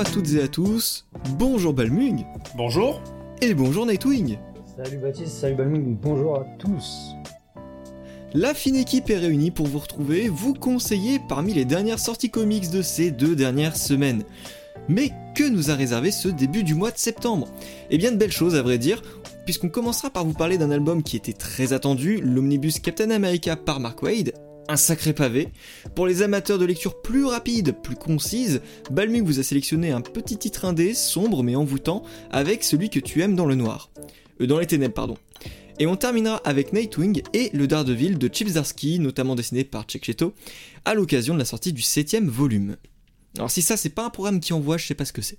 Bonjour à toutes et à tous, bonjour Balmung, Bonjour. et bonjour Nightwing. Salut Baptiste, salut Balmung, bonjour à tous. La fine équipe est réunie pour vous retrouver, vous conseiller parmi les dernières sorties comics de ces deux dernières semaines. Mais que nous a réservé ce début du mois de septembre? Eh bien de belles choses à vrai dire, puisqu'on commencera par vous parler d'un album qui était très attendu, l'omnibus Captain America par Mark Wade, un sacré pavé. Pour les amateurs de lecture plus rapide, plus concise, Balmung vous a sélectionné un petit titre indé, sombre mais envoûtant, avec celui que tu aimes dans le noir. Euh, dans les ténèbres, pardon. Et on terminera avec Nightwing et le Daredevil de Chip Zdarsky, notamment dessiné par Cheto, à l'occasion de la sortie du 7 volume. Alors si ça c'est pas un programme qui envoie, je sais pas ce que c'est.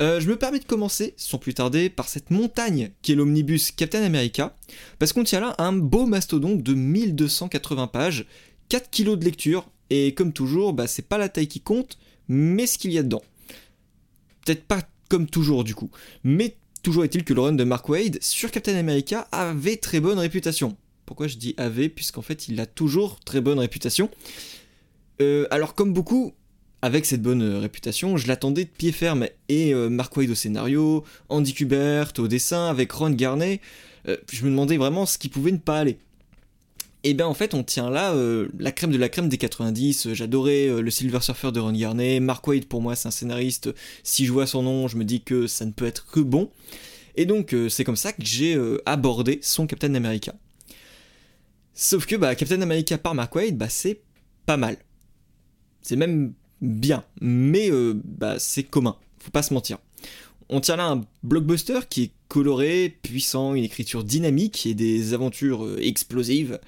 Euh, je me permets de commencer, sans plus tarder, par cette montagne qui est l'omnibus Captain America, parce qu'on tient là un beau mastodonte de 1280 pages, 4 kilos de lecture, et comme toujours, bah, c'est pas la taille qui compte, mais ce qu'il y a dedans. Peut-être pas comme toujours du coup, mais toujours est-il que le run de Mark Wade sur Captain America avait très bonne réputation. Pourquoi je dis avait? Puisqu'en fait il a toujours très bonne réputation. Euh, alors comme beaucoup, avec cette bonne euh, réputation, je l'attendais de pied ferme. Et euh, Mark Wade au scénario, Andy Kubert au dessin, avec Ron Garney, euh, je me demandais vraiment ce qui pouvait ne pas aller. Et bien en fait on tient là la crème de la crème des 90, Euh, j'adorais le Silver Surfer de Ron Garney, Mark Wade pour moi c'est un scénariste, si je vois son nom je me dis que ça ne peut être que bon. Et donc c'est comme ça que j'ai abordé son Captain America. Sauf que bah, Captain America par Mark Wade, bah, c'est pas mal. C'est même bien, mais euh, bah, c'est commun, faut pas se mentir. On tient là un blockbuster qui est coloré, puissant, une écriture dynamique et des aventures euh, explosives.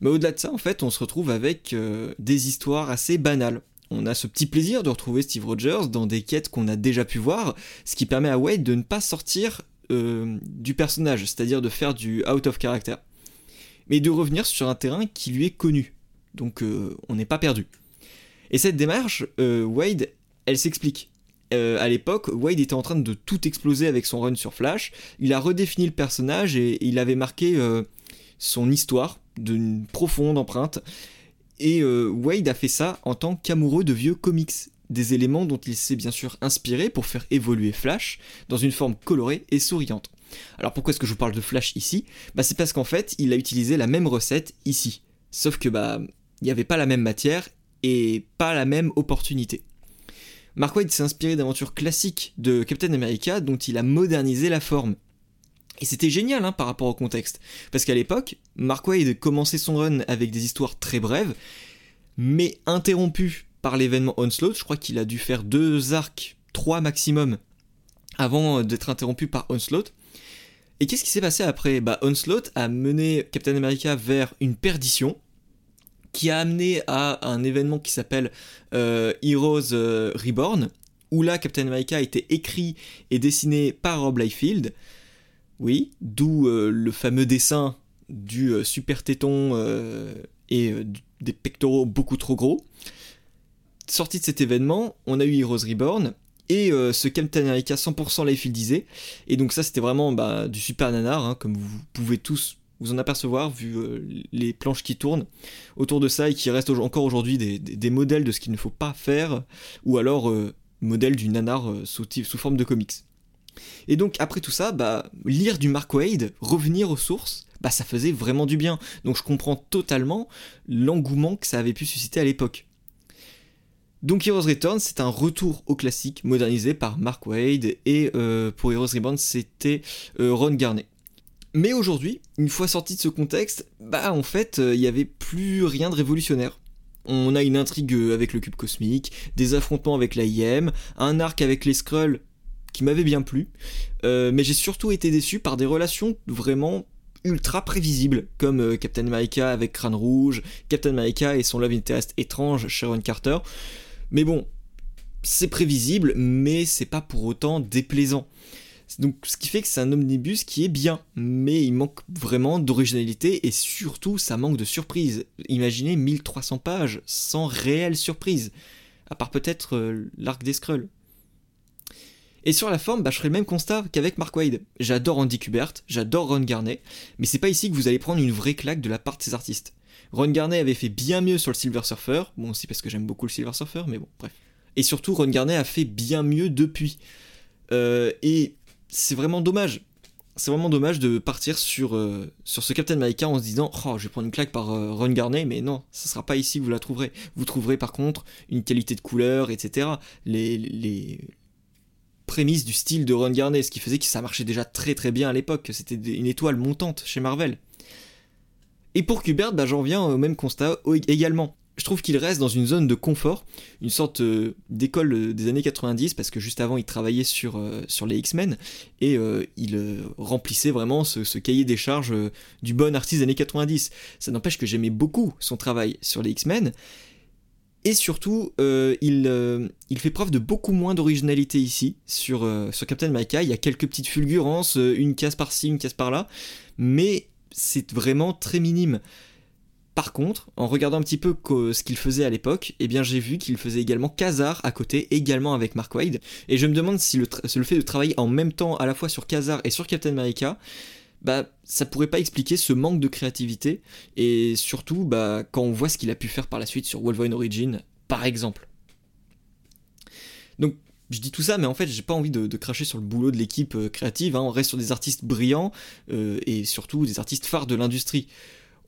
Mais au-delà de ça, en fait, on se retrouve avec euh, des histoires assez banales. On a ce petit plaisir de retrouver Steve Rogers dans des quêtes qu'on a déjà pu voir, ce qui permet à Wade de ne pas sortir du personnage, c'est-à-dire de faire du out of character, mais de revenir sur un terrain qui lui est connu. Donc on n'est pas perdu. Et cette démarche, euh, Wade, elle s'explique. Euh, à l'époque, Wade était en train de tout exploser avec son run sur Flash. Il a redéfini le personnage et, il avait marqué euh, son histoire d'une profonde empreinte. Et Wade a fait ça en tant qu'amoureux de vieux comics, des éléments dont il s'est bien sûr inspiré pour faire évoluer Flash dans une forme colorée et souriante. Alors pourquoi est-ce que je vous parle de Flash ici? Bah c'est parce qu'en fait, il a utilisé la même recette ici. Sauf que bah il n'y avait pas la même matière et pas la même opportunité. Mark Waid s'est inspiré d'aventures classiques de Captain America dont il a modernisé la forme. Et c'était génial hein, par rapport au contexte. Parce qu'à l'époque, Mark Waid commençait son run avec des histoires très brèves, mais interrompues par l'événement Onslaught. Je crois qu'il a dû faire deux arcs, trois maximum, avant d'être interrompu par Onslaught. Et qu'est-ce qui s'est passé après? Bah Onslaught a mené Captain America vers une perdition, qui a amené à un événement qui s'appelle euh, Heroes euh, Reborn, où là Captain America a été écrit et dessiné par Rob Liefeld. Oui, d'où euh, le fameux dessin du super téton et des pectoraux beaucoup trop gros. Sorti de cet événement, on a eu Heroes Reborn et ce Captain America 100% Liefieldisé. Et donc ça c'était vraiment bah, du super nanar, hein, comme vous pouvez tous vous en apercevoir vu euh, les planches qui tournent autour de ça et qui restent encore aujourd'hui des, modèles de ce qu'il ne faut pas faire, ou alors euh, modèles du nanar euh, sous, forme de comics. Et donc après tout ça, bah, lire du Mark Wade, revenir aux sources, bah, ça faisait vraiment du bien. Donc je comprends totalement l'engouement que ça avait pu susciter à l'époque. Donc Heroes Return, c'est un retour au classique modernisé par Mark Wade, et pour Heroes Reborn, c'était Ron Garney. Mais aujourd'hui, une fois sorti de ce contexte, bah en fait, il n'y avait plus rien de révolutionnaire. On a une intrigue euh, avec le cube cosmique, des affrontements avec l'AIM, un arc avec les Skrulls qui m'avait bien plu, euh, mais j'ai surtout été déçu par des relations vraiment ultra prévisibles, comme euh, Captain America avec Crâne Rouge, Captain America et son love interest étrange, Sharon Carter. Mais bon, c'est prévisible, mais c'est pas pour autant déplaisant. Donc, ce qui fait que c'est un omnibus qui est bien, mais il manque vraiment d'originalité et surtout ça manque de surprise. Imaginez 1300 pages sans réelle surprise, à part peut-être euh, l'arc des Skrulls. Et sur la forme, bah, je ferai le même constat qu'avec Mark Wade. J'adore Andy Kubert, j'adore Ron Garney, mais c'est pas ici que vous allez prendre une vraie claque de la part de ces artistes. Ron Garney avait fait bien mieux sur le Silver Surfer, bon aussi parce que j'aime beaucoup le Silver Surfer, mais bon, bref. Et surtout, Ron Garnet a fait bien mieux depuis. et c'est vraiment dommage c'est vraiment dommage de partir sur, euh, sur ce Captain America en se disant Oh, je vais prendre une claque par euh, Ron Garnet, mais non, ce sera pas ici que vous la trouverez. Vous trouverez par contre une qualité de couleur, etc. Les, les prémices du style de Ron Garnet, ce qui faisait que ça marchait déjà très très bien à l'époque, c'était une étoile montante chez Marvel. Et pour Kubert, bah, j'en viens au même constat également je trouve qu'il reste dans une zone de confort, une sorte euh, d'école euh, des années 90, parce que juste avant il travaillait sur, euh, sur les X-Men, et il remplissait vraiment ce, cahier des charges du bon artiste des années 90. Ça n'empêche que j'aimais beaucoup son travail sur les X-Men, et surtout, il, il, fait preuve de beaucoup moins d'originalité ici, sur, sur Captain America. Il y a quelques petites fulgurances, une case par-ci, une case par-là, mais c'est vraiment très minime. Par contre, en regardant un petit peu ce qu'il faisait à l'époque, eh bien j'ai vu qu'il faisait également Kazar à côté, également avec Mark Wade. Et je me demande si le, fait de travailler en même temps à la fois sur Kazar et sur Captain America, bah ça pourrait pas expliquer ce manque de créativité. Et surtout, bah quand on voit ce qu'il a pu faire par la suite sur Wolverine Origin, par exemple. Donc je dis tout ça, mais en fait, j'ai pas envie de, cracher sur le boulot de l'équipe euh, créative. Hein. On reste sur des artistes brillants euh, et surtout des artistes phares de l'industrie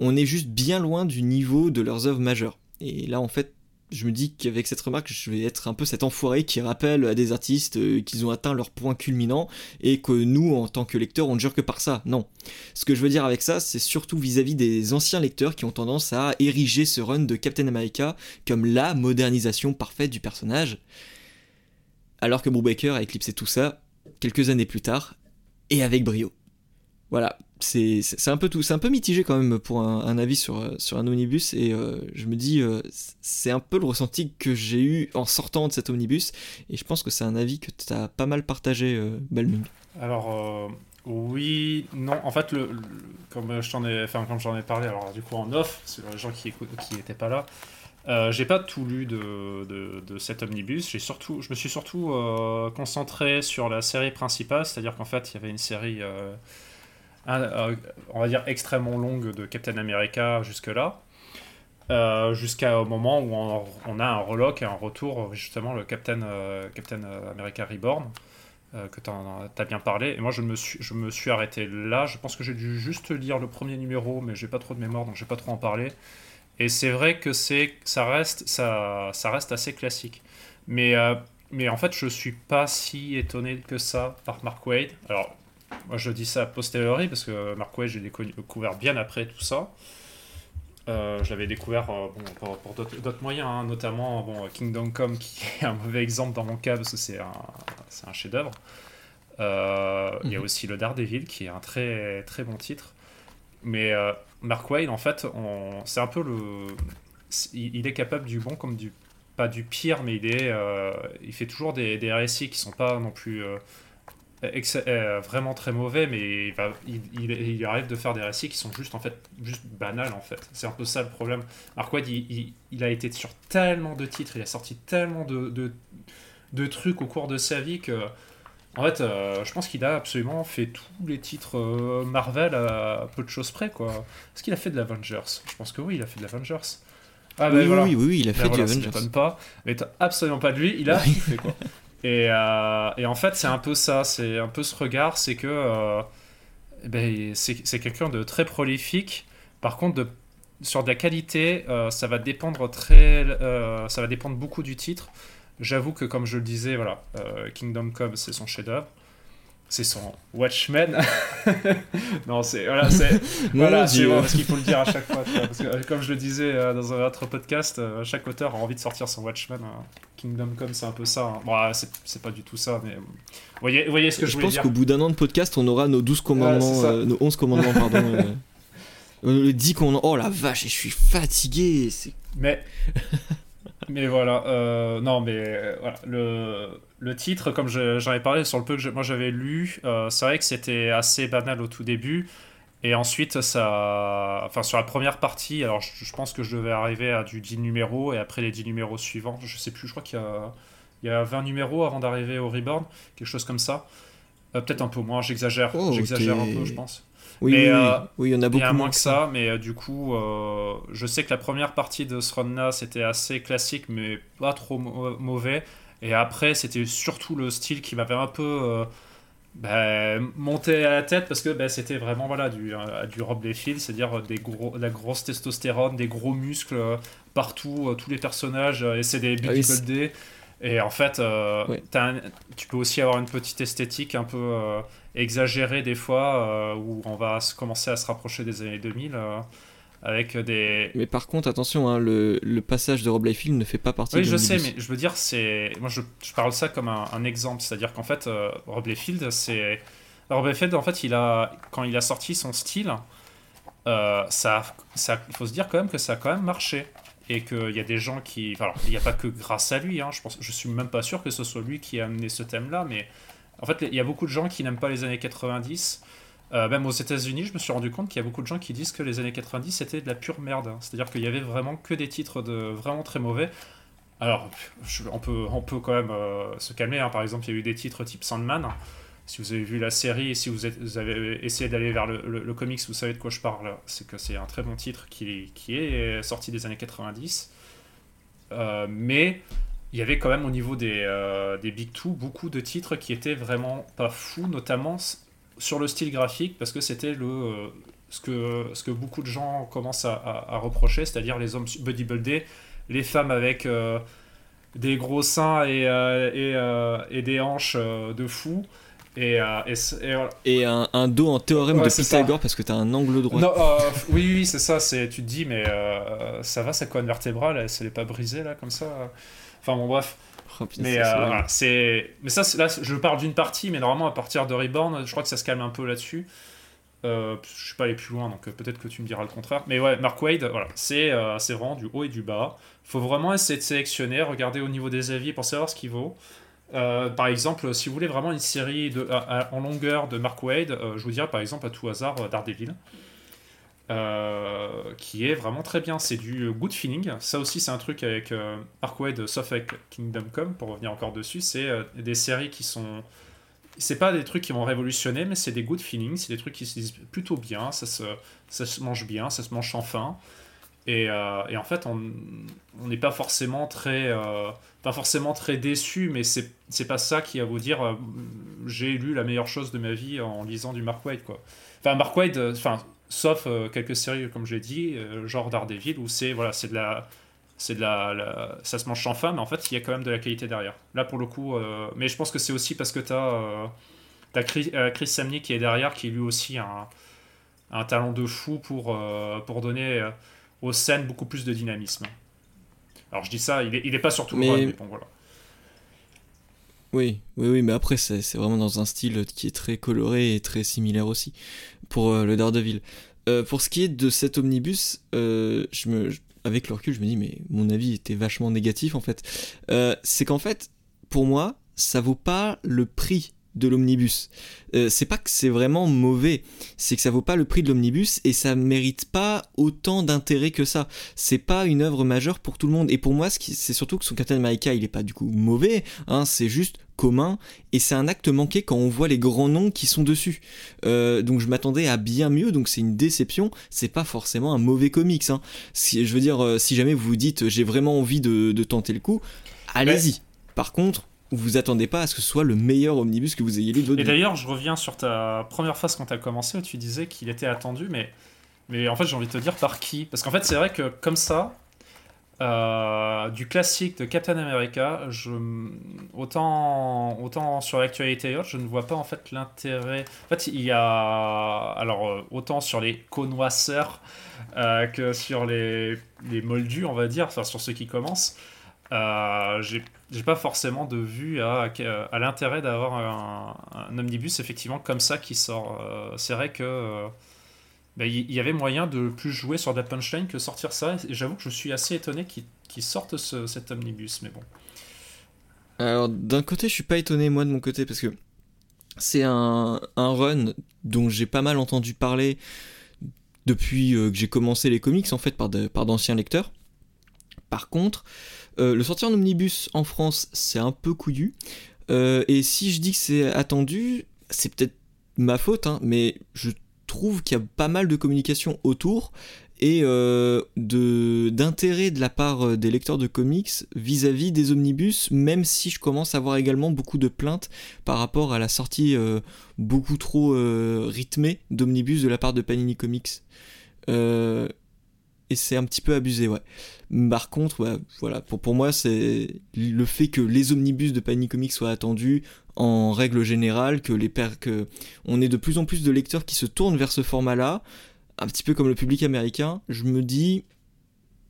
on est juste bien loin du niveau de leurs œuvres majeures. Et là, en fait, je me dis qu'avec cette remarque, je vais être un peu cet enfoiré qui rappelle à des artistes euh, qu'ils ont atteint leur point culminant et que nous, en tant que lecteurs, on ne jure que par ça. Non. Ce que je veux dire avec ça, c'est surtout vis-à-vis des anciens lecteurs qui ont tendance à ériger ce run de Captain America comme la modernisation parfaite du personnage. Alors que Brubaker a éclipsé tout ça quelques années plus tard et avec brio. Voilà, c'est un peu tout, c'est un peu mitigé quand même pour un, avis sur, sur un omnibus et euh, je me dis euh, c'est un peu le ressenti que j'ai eu en sortant de cet omnibus et je pense que c'est un avis que tu as pas mal partagé euh. Alors oui, non, en fait le, comme je ai enfin comme j'en ai parlé alors du coup en off, c'est les gens qui qui n'étaient pas là. j'ai pas tout lu de, de, cet omnibus. J'ai surtout, je me suis surtout concentré sur la série principale, c'est-à-dire qu'en fait, il y avait une série euh, on va dire, extrêmement longue de Captain America jusque-là. Euh, jusqu'au moment où on, a un relock et un retour, justement, le Captain, euh, Captain America Reborn, que tu as, bien parlé. Et moi, je me, suis, je me suis arrêté là. Je pense que j'ai dû juste lire le premier numéro, mais j'ai pas trop de mémoire, donc je vais pas trop en parler. Et c'est vrai que c'est, ça, reste, ça, ça reste assez classique. Mais, mais en fait, je suis pas si étonné que ça par Mark Wade. Alors, moi, je dis ça a posteriori parce que Mark Wade, j'ai découvert bien après tout ça. Euh, je l'avais découvert euh, bon, pour, d'autres moyens, hein, notamment bon, Kingdom Come, qui est un mauvais exemple dans mon cas parce que c'est un, un chef-d'œuvre. Euh, il y a mhm. aussi le Daredevil, qui est un très, très bon titre. Mais Mark Wade, en fait, c'est un peu le. Il, est capable du bon comme du. Pas du pire, mais il, est, il fait toujours des, des récits qui sont pas non plus euh, vraiment très mauvais, mais il, il, il, arrive de faire des récits qui sont juste en fait juste banals en fait. C'est un peu ça le problème. Mark Wade, il, a été sur tellement de titres, il a sorti tellement de, de, trucs au cours de sa vie que en fait, euh, je pense qu'il a absolument fait tous les titres euh, Marvel à peu de choses près quoi. Est-ce qu'il a fait de l'Avengers? Je pense que oui, il a fait de l'Avengers. Ah, ben oui, oui, oui, il a fait ben de l'Avengers. pas, mais absolument pas de lui. Il a fait quoi. Euh, et, en fait, c'est un peu ça, c'est un peu ce regard, c'est que euh, ben, c'est quelqu'un de très prolifique. Par contre, sur de la qualité, euh, ça va dépendre très, ça va dépendre beaucoup du titre. J'avoue que, comme je le disais, voilà, Kingdom Come, c'est son chef-d'œuvre c'est son Watchmen. non, c'est voilà, c'est voilà, parce qu'il faut le dire à chaque fois. parce que, comme je le disais euh, dans un autre podcast, euh, chaque auteur a envie de sortir son Watchmen. Hein. Kingdom Come, c'est un peu ça. Hein. Bon, c'est pas du tout ça, mais vous voyez, voyez ce que je, je voulais dire. Je pense qu'au bout d'un an de podcast, on aura nos 12 commandements, euh, nos 11 commandements, pardon. le 10 qu'on. Oh la vache, je suis fatigué. Mais. mais voilà, non, mais voilà, le le titre, comme j'en ai parlé sur le peu que moi j'avais lu, euh, c'est vrai que c'était assez banal au tout début. Et ensuite, ça. Enfin, sur la première partie, alors je, pense que je devais arriver à du 10 numéros et après les 10 numéros suivants, je sais plus, je crois qu'il y a, il y a 20 numéros avant d'arriver au Reborn, quelque chose comme ça. Euh, peut-être un peu moins, j'exagère. Oh, j'exagère un peu, je pense. Oui, Mais, oui, euh, Oui, il y en a Il y beaucoup a moins que ça, mais euh, du coup, euh, je sais que la première partie de ce run-là, c'était assez classique, mais pas trop mau- mauvais. Et après, c'était surtout le style qui m'avait un peu euh, bah, monté à la tête, parce que bah, c'était vraiment voilà, du, euh, du Rob Liefeld, c'est-à-dire des gros, la grosse testostérone, des gros muscles euh, partout, euh, tous les personnages, euh, et c'est des Ah oui, c'est- bodybuildés. Et en fait, euh, un- tu peux aussi avoir une petite esthétique un peu euh, exagérée des fois, euh, où on va commencer à se rapprocher des années 2000, euh, avec des... Mais par contre, attention, hein, le, le passage de Rob Liefeld ne fait pas partie Oui, de je sais, mais je veux dire, c'est... Moi, je, je parle ça comme un, un exemple, c'est-à-dire qu'en fait, euh, Rob Liefeld, c'est... Rob Liefeld, en fait, il a... quand il a sorti son style, euh, ça, ça, il faut se dire quand même que ça a quand même marché. Et qu'il y a des gens qui... enfin, alors, il n'y a pas que grâce à lui, hein, je, pense, je suis même pas sûr que ce soit lui qui a amené ce thème-là, mais en fait, il y a beaucoup de gens qui n'aiment pas les années 90. Euh, même aux États-Unis, je me suis rendu compte qu'il y a beaucoup de gens qui disent que les années 90 c'était de la pure merde. C'est-à-dire qu'il y avait vraiment que des titres vraiment très mauvais. Alors, on, peut, on peut quand même euh, se calmer. hein. Par exemple, il y a eu des titres type Sandman. Si vous avez vu la série et si vous, avez essayé d'aller vers le, comics, vous savez de quoi je parle. C'est que c'est un très bon titre qui, est sorti des années 90. Euh, mais il y avait quand même au niveau des, des Big Two beaucoup de titres qui étaient vraiment pas fous, notamment sur le style graphique, parce que c'était le, euh, ce, que, ce que beaucoup de gens commencent à, à- à reprocher, c'est-à-dire les hommes bodybuildés, les femmes avec euh, des gros seins et, euh, et, euh, et des hanches de fou. Et, et un, un dos en théorème Ouais, de ça. Pythagore parce que t'as un angle droit. Non, oui, oui, c'est ça. C'est, tu te dis, mais ça va, sa colonne vertébrale, elle, elle est pas brisée là, comme ça? Enfin bon, bref. Oh, Mais, euh, voilà, mais ça, là, je parle d'une partie, mais normalement, à partir de Reborn, je crois que ça se calme un peu là-dessus. Euh, je suis pas allé plus loin, donc euh, peut-être que tu me diras le contraire. Mais ouais, Mark Wade, voilà, c'est, euh, vraiment du haut et du bas. faut vraiment essayer de sélectionner, regarder au niveau des avis pour savoir ce qu'il vaut. Euh, par exemple, si vous voulez vraiment une série de, à- à- en longueur de Mark Wade, euh, je vous dirais par exemple à tout hasard euh, Daredevil. Euh, qui est vraiment très bien. C'est du good feeling. Ça aussi, c'est un truc avec euh, Mark Wade, sauf avec Kingdom Come, pour revenir encore dessus. C'est euh, des séries qui sont. C'est pas des trucs qui vont révolutionner, mais c'est des good feelings. C'est des trucs qui se disent plutôt bien. Ça se, ça se mange bien, ça se mange sans faim. Et, euh, en fait, on n'est pas forcément très. pas forcément très déçu, mais c'est pas ça qui va vous dire j'ai lu la meilleure chose de ma vie en lisant du Mark Wade, quoi. Enfin, Mark euh, enfin, sauf euh, quelques séries comme j'ai dit euh, genre Daredevil où c'est voilà c'est de la c'est de la, la- ça se mange sans faim mais en fait il y a quand même de la qualité derrière. Là pour le coup euh, mais je pense que c'est aussi parce que tu as, Chris, euh, Chris Samney qui est derrière qui lui aussi un, un talent de fou pour, pour donner aux scènes beaucoup plus de dynamisme. Alors je dis ça il est, il est pas sur tout Mais- le run, mais bon voilà. Oui, oui, oui, mais après, c'est vraiment dans un style qui est très coloré et très similaire aussi pour euh, le Daredevil. Euh, pour ce qui est de cet omnibus, euh, avec le recul, je me dis, mais mon avis était vachement négatif en fait. C'est qu'en fait, pour moi, ça vaut pas le prix de l'omnibus. Euh, c'est pas que c'est vraiment mauvais, c'est que ça vaut pas le prix de l'omnibus et ça mérite pas autant d'intérêt que ça. C'est pas une œuvre majeure pour tout le monde. Et pour moi, c'est surtout que son Captain America, il est pas du coup mauvais, hein, c'est juste commun et c'est un acte manqué quand on voit les grands noms qui sont dessus. Euh, donc je m'attendais à bien mieux, donc c'est une déception. C'est pas forcément un mauvais comics. Hein. Si, je veux dire, euh, si jamais vous vous dites j'ai vraiment envie de, de tenter le coup, allez-y. Par contre, vous attendez pas à ce que ce soit le meilleur omnibus que vous ayez lu de votre Et d'ailleurs, je reviens sur ta première phase quand tu as commencé où tu disais qu'il était attendu, mais, mais en fait, j'ai envie de te dire par qui Parce qu'en fait, c'est vrai que comme ça, euh, du classique de Captain America, je, autant, autant sur l'actualité je ne vois pas en fait l'intérêt. En fait, il y a. Alors, euh, autant sur les connoisseurs euh, que sur les, les moldus, on va dire, enfin, sur ceux qui commencent. Euh, j'ai pas forcément de vue à, à l'intérêt d'avoir un, un omnibus effectivement comme ça qui sort. C'est vrai que ben, il y, avait moyen de plus jouer sur de la punchline que sortir ça. Et j'avoue que je suis assez étonné qu'ils qu'ils sortent ce- cet omnibus, mais bon. Alors d'un côté, je suis pas étonné moi de mon côté parce que c'est un, un run dont j'ai pas mal entendu parler depuis euh, que j'ai commencé les comics en fait par d'anciens lecteurs. Par contre, euh, le sortir en omnibus en France, c'est un peu couillu. Euh, et si je dis que c'est attendu, c'est peut-être ma faute, hein, mais je trouve qu'il y a pas mal de communication autour et euh, d'intérêt de la part euh, des lecteurs de comics vis-à-vis des omnibus, même si je commence à avoir également beaucoup de plaintes par rapport à la sortie euh, beaucoup trop rythmée d'omnibus de la part de Panini Comics. Et c'est un petit peu abusé, ouais. Par contre, voilà, pour, pour moi, c'est le fait que les omnibus de Panini Comics soient attendus en règle générale, que les que on ait de plus en plus de lecteurs qui se tournent vers ce format-là un petit peu comme le public américain, je me dis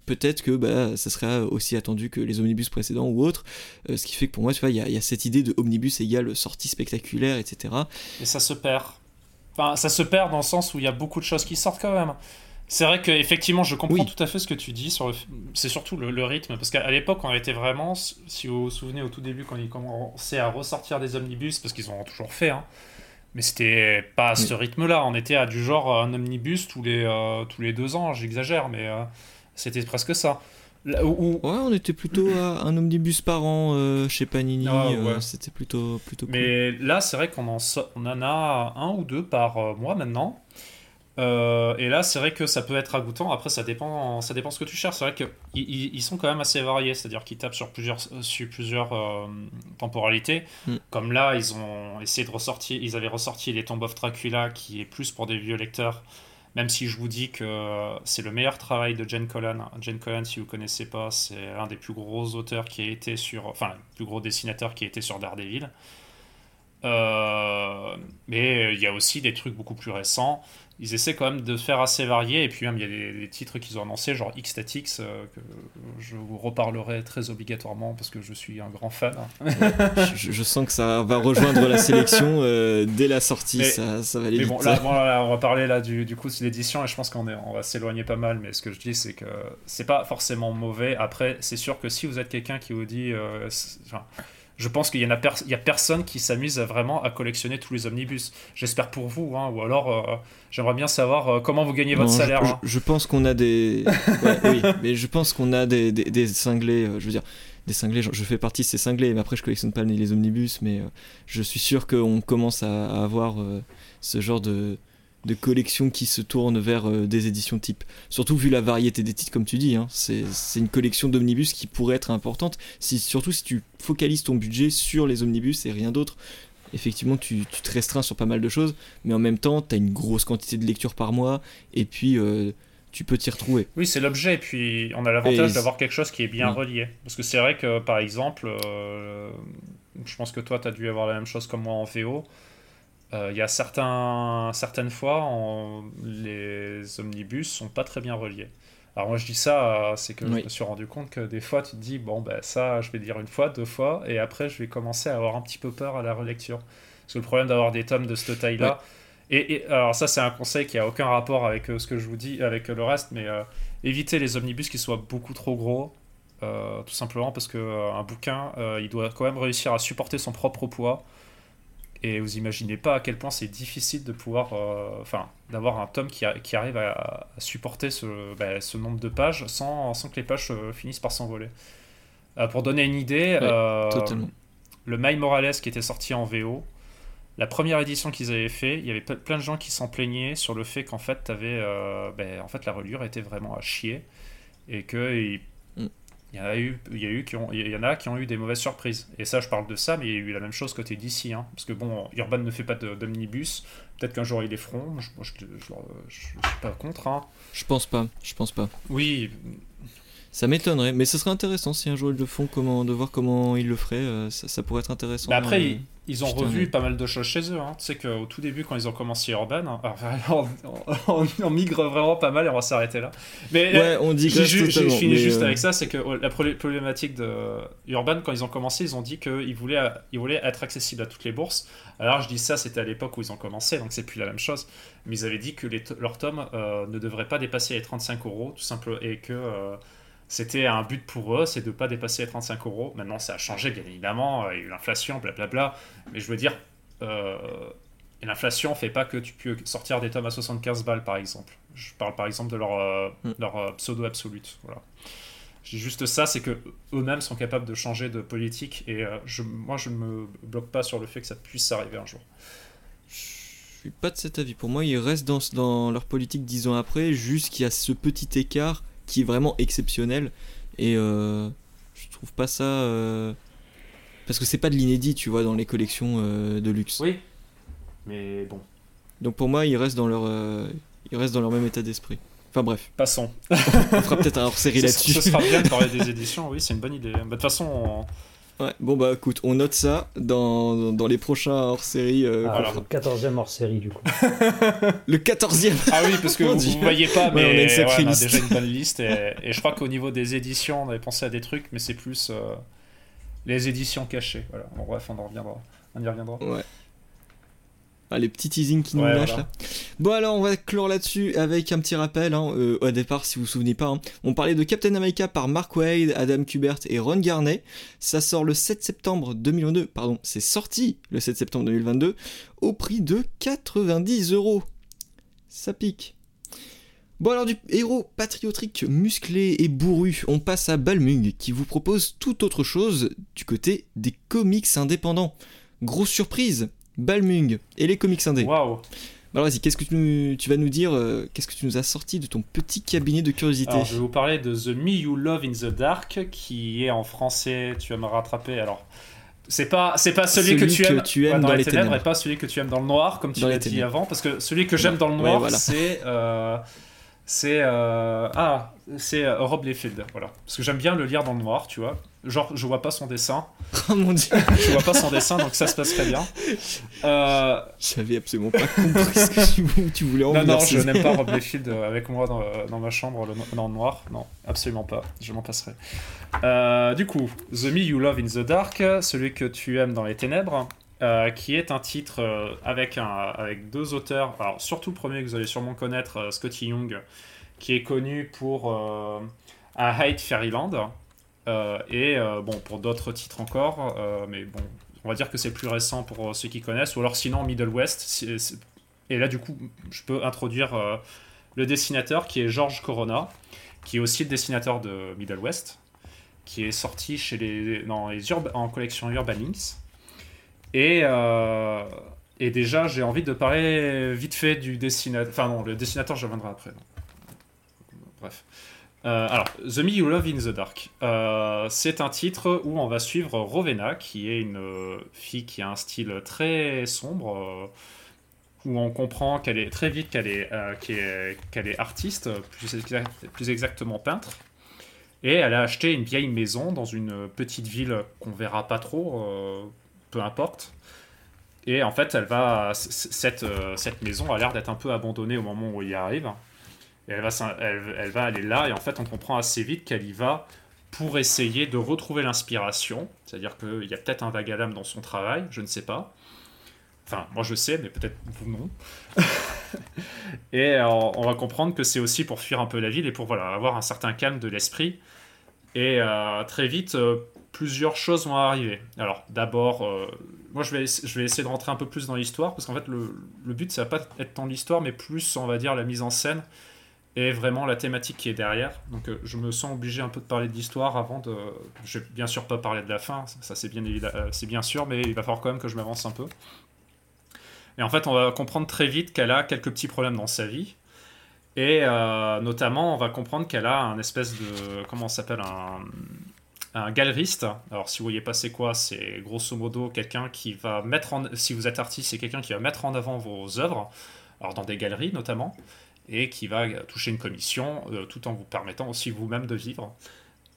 peut-être que bah, ça serait aussi attendu que les omnibus précédents ou autres, euh, ce qui fait que pour moi, tu vois, il y, a cette idée de omnibus égale sortie spectaculaire, etc. Et ça se perd. Enfin, ça se perd dans le sens où il y a beaucoup de choses qui sortent quand même. C'est vrai qu'effectivement, je comprends tout à fait ce que tu dis. Sur le... C'est surtout le, rythme. Parce qu'à l'époque, on était vraiment, si vous vous souvenez au tout début, quand ils commençaient à ressortir des omnibus, parce qu'ils ont toujours fait, hein, mais c'était pas à ce rythme-là. On était à du genre un omnibus tous les, euh, tous les deux ans, j'exagère, mais euh, c'était presque ça. Ouais, on était plutôt à un omnibus par an euh, chez Panini. Ah, c'était plutôt, plutôt cool. Mais là, c'est vrai qu'on en, on en a un ou deux par mois maintenant. Euh, et là, c'est vrai que ça peut être ragoûtant. Après, ça dépend, ça dépend ce que tu cherches. C'est vrai qu'ils ils sont quand même assez variés, c'est-à-dire qu'ils tapent sur plusieurs, sur plusieurs euh, temporalités. Mm. Comme là, ils ont essayé de ressortir, ils avaient ressorti les Tomb of Dracula, qui est plus pour des vieux lecteurs. Même si je vous dis que c'est le meilleur travail de Jen Collan. Jen Collan, si vous connaissez pas, c'est un des plus gros auteurs qui a été sur, enfin, le plus gros dessinateur qui a été sur Daredevil. Euh, mais il y a aussi des trucs beaucoup plus récents ils essaient quand même de faire assez varié. Et puis même, il y a des, titres qu'ils ont annoncés, genre X-Statix, euh, que je vous reparlerai très obligatoirement parce que je suis un grand fan. je, sens que ça va rejoindre la sélection euh, dès la sortie, ça, ça, va aller mais Bon, là, on va parler là du, du coup de l'édition et je pense qu'on on va s'éloigner pas mal. Mais ce que je dis, c'est que c'est pas forcément mauvais. Après, c'est sûr que si vous êtes quelqu'un qui vous dit. Euh, je pense qu'il y, a, y a personne qui s'amuse vraiment à collectionner tous les omnibus. J'espère pour vous, hein, ou alors euh, j'aimerais bien savoir euh, comment vous gagnez votre salaire. Hein. Je, pense qu'on a des. oui, mais je pense qu'on a des, des, cinglés. Euh, je veux dire, des cinglés, je, fais partie de ces cinglés, mais après je collectionne pas les omnibus, mais je suis sûr qu'on commence à avoir ce genre de de collections qui se tournent vers euh, des éditions type. Surtout vu la variété des titres, comme tu dis, hein, c'est une collection d'omnibus qui pourrait être importante, si, surtout si tu focalises ton budget sur les omnibus et rien d'autre. Effectivement, tu, te restreins sur pas mal de choses, mais en même temps, tu as une grosse quantité de lecture par mois, et puis euh, tu peux t'y retrouver. Oui, c'est l'objet, et puis on a l'avantage d'avoir quelque chose qui est bien relié. Parce que c'est vrai que, par exemple, euh, je pense que toi, tu as dû avoir la même chose comme moi en VO. Euh, il y a certains, certaines fois, les omnibus sont pas très bien reliés. Alors moi je dis ça, euh, c'est que je me suis rendu compte que des fois tu te dis, bon ben ça je vais dire une fois, deux fois, et après je vais commencer à avoir un petit peu peur à la relecture. Parce que le problème d'avoir des tomes de cette taille-là, et, alors ça c'est un conseil qui a aucun rapport avec euh, ce que je vous dis, avec le reste, mais évitez les omnibus qui soient beaucoup trop gros, tout simplement parce qu'un bouquin, il doit quand même réussir à supporter son propre poids. Et vous imaginez pas à quel point c'est difficile de pouvoir, euh, enfin, d'avoir un tome qui, qui arrive à, supporter ce, bah, ce, nombre de pages sans, sans que les pages euh, finissent par s'envoler. Euh, pour donner une idée, le My Morales qui était sorti en VO, la première édition qu'ils avaient fait, il y avait plein de gens qui s'en plaignaient sur le fait qu'en fait, avais, ben, en fait, la reliure était vraiment à chier et que il y, en a eu, il, y a eu qui ont, il y en a qui ont eu des mauvaises surprises. Et ça, je parle de ça, mais il y a eu la même chose côté d'ici. Hein. Parce que bon, Urban ne fait pas d'omnibus. Peut-être qu'un jour ils les feront. Je, je, je, suis pas contre. Hein. Je pense pas. Je pense pas. Oui. Ça m'étonnerait, mais ce serait intéressant si un jour ils le font, comment, de voir comment ils le feraient. Euh, ça, ça, pourrait être intéressant. Mais après, euh, ils ont revu pas mal de choses chez eux. Hein. Tu sais qu'au tout début, quand ils ont commencé Urban, hein, on, migre vraiment pas mal et on va s'arrêter là. Mais ouais, on dit Je finis juste euh, avec ça c'est que la problématique de Urban, quand ils ont commencé, ils ont dit qu'ils voulaient, ils voulaient être accessibles à toutes les bourses. Alors je dis ça, c'était à l'époque où ils ont commencé, donc c'est plus la même chose. Mais ils avaient dit que les leurs tomes euh, ne devraient pas dépasser les 35 euros, tout simplement, et que. C'était un but pour eux, c'est de ne pas dépasser les 35 euros. Maintenant, ça a changé, bien évidemment. Il y a eu l'inflation, blablabla. Mais je veux dire, euh, l'inflation ne fait pas que tu peux sortir des tomes à 75 balles, par exemple. Je parle par exemple de leur, euh, mm. leur euh, pseudo absolute. Voilà. J'ai juste ça, c'est que eux-mêmes sont capables de changer de politique et je, moi je ne me bloque pas sur le fait que ça puisse arriver un jour. suis pas de cet avis. Pour moi, ils restent dans, dans leur politique dix ans après, juste qu'il y a ce petit écart qui est vraiment exceptionnel. Et euh, je trouve pas ça. euh, Parce que c'est pas de l'inédit, tu vois, dans les collections euh, de luxe. Oui. Mais bon, Donc pour moi, ils restent dans leur, euh, ils restent dans leur même état d'esprit. Enfin bref, passons. on fera peut-être un hors-série Ce, là-dessus. ce sera bien de parler des éditions, oui, c'est une bonne idée. Bah, De toute façon, on- Ouais, bon bah écoute, on note ça dans, dans les prochains hors-série. euh, Ah, Voilà. le 14e hors série du coup. Le 14e Ah oui, parce que vous, vous voyez pas, Ouais, mais on a une sacrée ouais, on a déjà une bonne liste. Et, et je crois qu'au niveau des éditions, on avait pensé à des trucs, mais c'est plus euh, les éditions cachées. Voilà. Bon, bref, on en reviendra. On y reviendra. Ouais. Ah, les petits teasings qui nous Ouais, lâchent voilà. là. Bon alors on va clore là-dessus avec un petit rappel. hein, euh, au départ, si vous vous souvenez pas, hein, on parlait de Captain America par Mark Wade, Adam Kubert et Ron Garney. Ça sort le 7 septembre 2022. Pardon, c'est sorti le 7 septembre 2022 au prix de 90 euros. Ça pique. Bon alors du héros patriotique musclé et bourru, on passe à Balmung qui vous propose tout autre chose du côté des comics indépendants. Grosse surprise, Balmung et les comics indés. Waouh! Alors vas-y, qu'est-ce que tu, nous- tu vas nous dire euh, Qu'est-ce que tu nous as sorti de ton petit cabinet de curiosité Alors, je vais vous parler de The Me You Love in the Dark, qui est en français. Tu vas me rattraper. Alors, c'est pas, c'est pas celui, que tu que aimes, tu aimes ouais, dans les ténèbres, ténèbres. et pas celui que tu aimes dans le noir, comme tu l'as dit avant. Parce que celui que j'aime dans le Ouais, noir, voilà. c'est. euh, c'est. euh, ah, c'est euh, Rob Liefeld. Voilà. Parce que j'aime bien le lire dans le noir, tu vois. Genre, je vois pas son dessin. Oh mon dieu, Je vois pas son dessin, donc ça se passe très bien. Euh, j'avais absolument pas compris ce que tu, voulais en non, non, je n'aime pas Rob Liefeld euh, avec moi dans, dans ma chambre le dans le noir. Non, absolument pas. Je m'en passerai. Euh, du coup, The Me You Love in the Dark, celui que tu aimes dans les ténèbres, euh, qui est un titre euh, avec, un, avec deux auteurs. Alors, surtout le premier que vous allez sûrement connaître, euh, Scotty Young, qui est connu pour A Hate Fairyland. et bon, pour d'autres titres encore, mais bon, on va dire que c'est plus récent pour ceux qui connaissent, ou alors sinon Middle West. et là, du coup, je peux introduire le dessinateur qui est George Corona, qui est aussi le dessinateur de Middle West, qui est sorti chez les, dans les en collection Urban Links. Et, euh, et déjà, j'ai envie de parler vite fait du dessinateur. Enfin, non, le dessinateur, je reviendrai après. Bref. Euh, alors, The Me You Love in the Dark. Euh, c'est un titre où on va suivre Rowena, qui est une fille qui a un style très sombre, où on comprend qu'elle est très vite qu'elle est, qu'elle est, artiste, plus, plus exactement peintre. Et elle a acheté une vieille maison dans une petite ville qu'on verra pas trop, peu importe. Et en fait, elle va, euh, cette maison a l'air d'être un peu abandonnée au moment où il y arrive. Et elle va, aller là, et en fait, on comprend assez vite qu'elle y va pour essayer de retrouver l'inspiration. C'est-à-dire qu'il y a peut-être un vague à l'âme dans son travail, je ne sais pas. Enfin, moi je sais, mais peut-être vous non. et euh, on va comprendre que c'est aussi pour fuir un peu la ville et pour voilà, avoir un certain calme de l'esprit. Et euh, très vite, plusieurs choses vont arriver. Alors, d'abord, euh, moi je vais, je vais essayer de rentrer un peu plus dans l'histoire, parce qu'en fait, le, le but, ça va pas être tant l'histoire, mais plus, on va dire, la mise en scène et vraiment la thématique qui est derrière. Donc, euh, je me sens obligé un peu de parler de l'histoire avant de. Je vais bien sûr pas parler de la fin, ça, c'est bien, évident- euh, bien sûr, mais il va falloir quand même que je m'avance un peu. Et en fait, on va comprendre très vite qu'elle a quelques petits problèmes dans sa vie. Et notamment, on va comprendre qu'elle a un espèce de. Comment ça s'appelle un, un galeriste. Alors, si vous voyez pas c'est quoi, c'est grosso modo quelqu'un qui va mettre en. Si vous êtes artiste, c'est quelqu'un qui va mettre en avant vos œuvres, alors dans des galeries notamment, et qui va toucher une commission euh, tout en vous permettant aussi vous-même de vivre.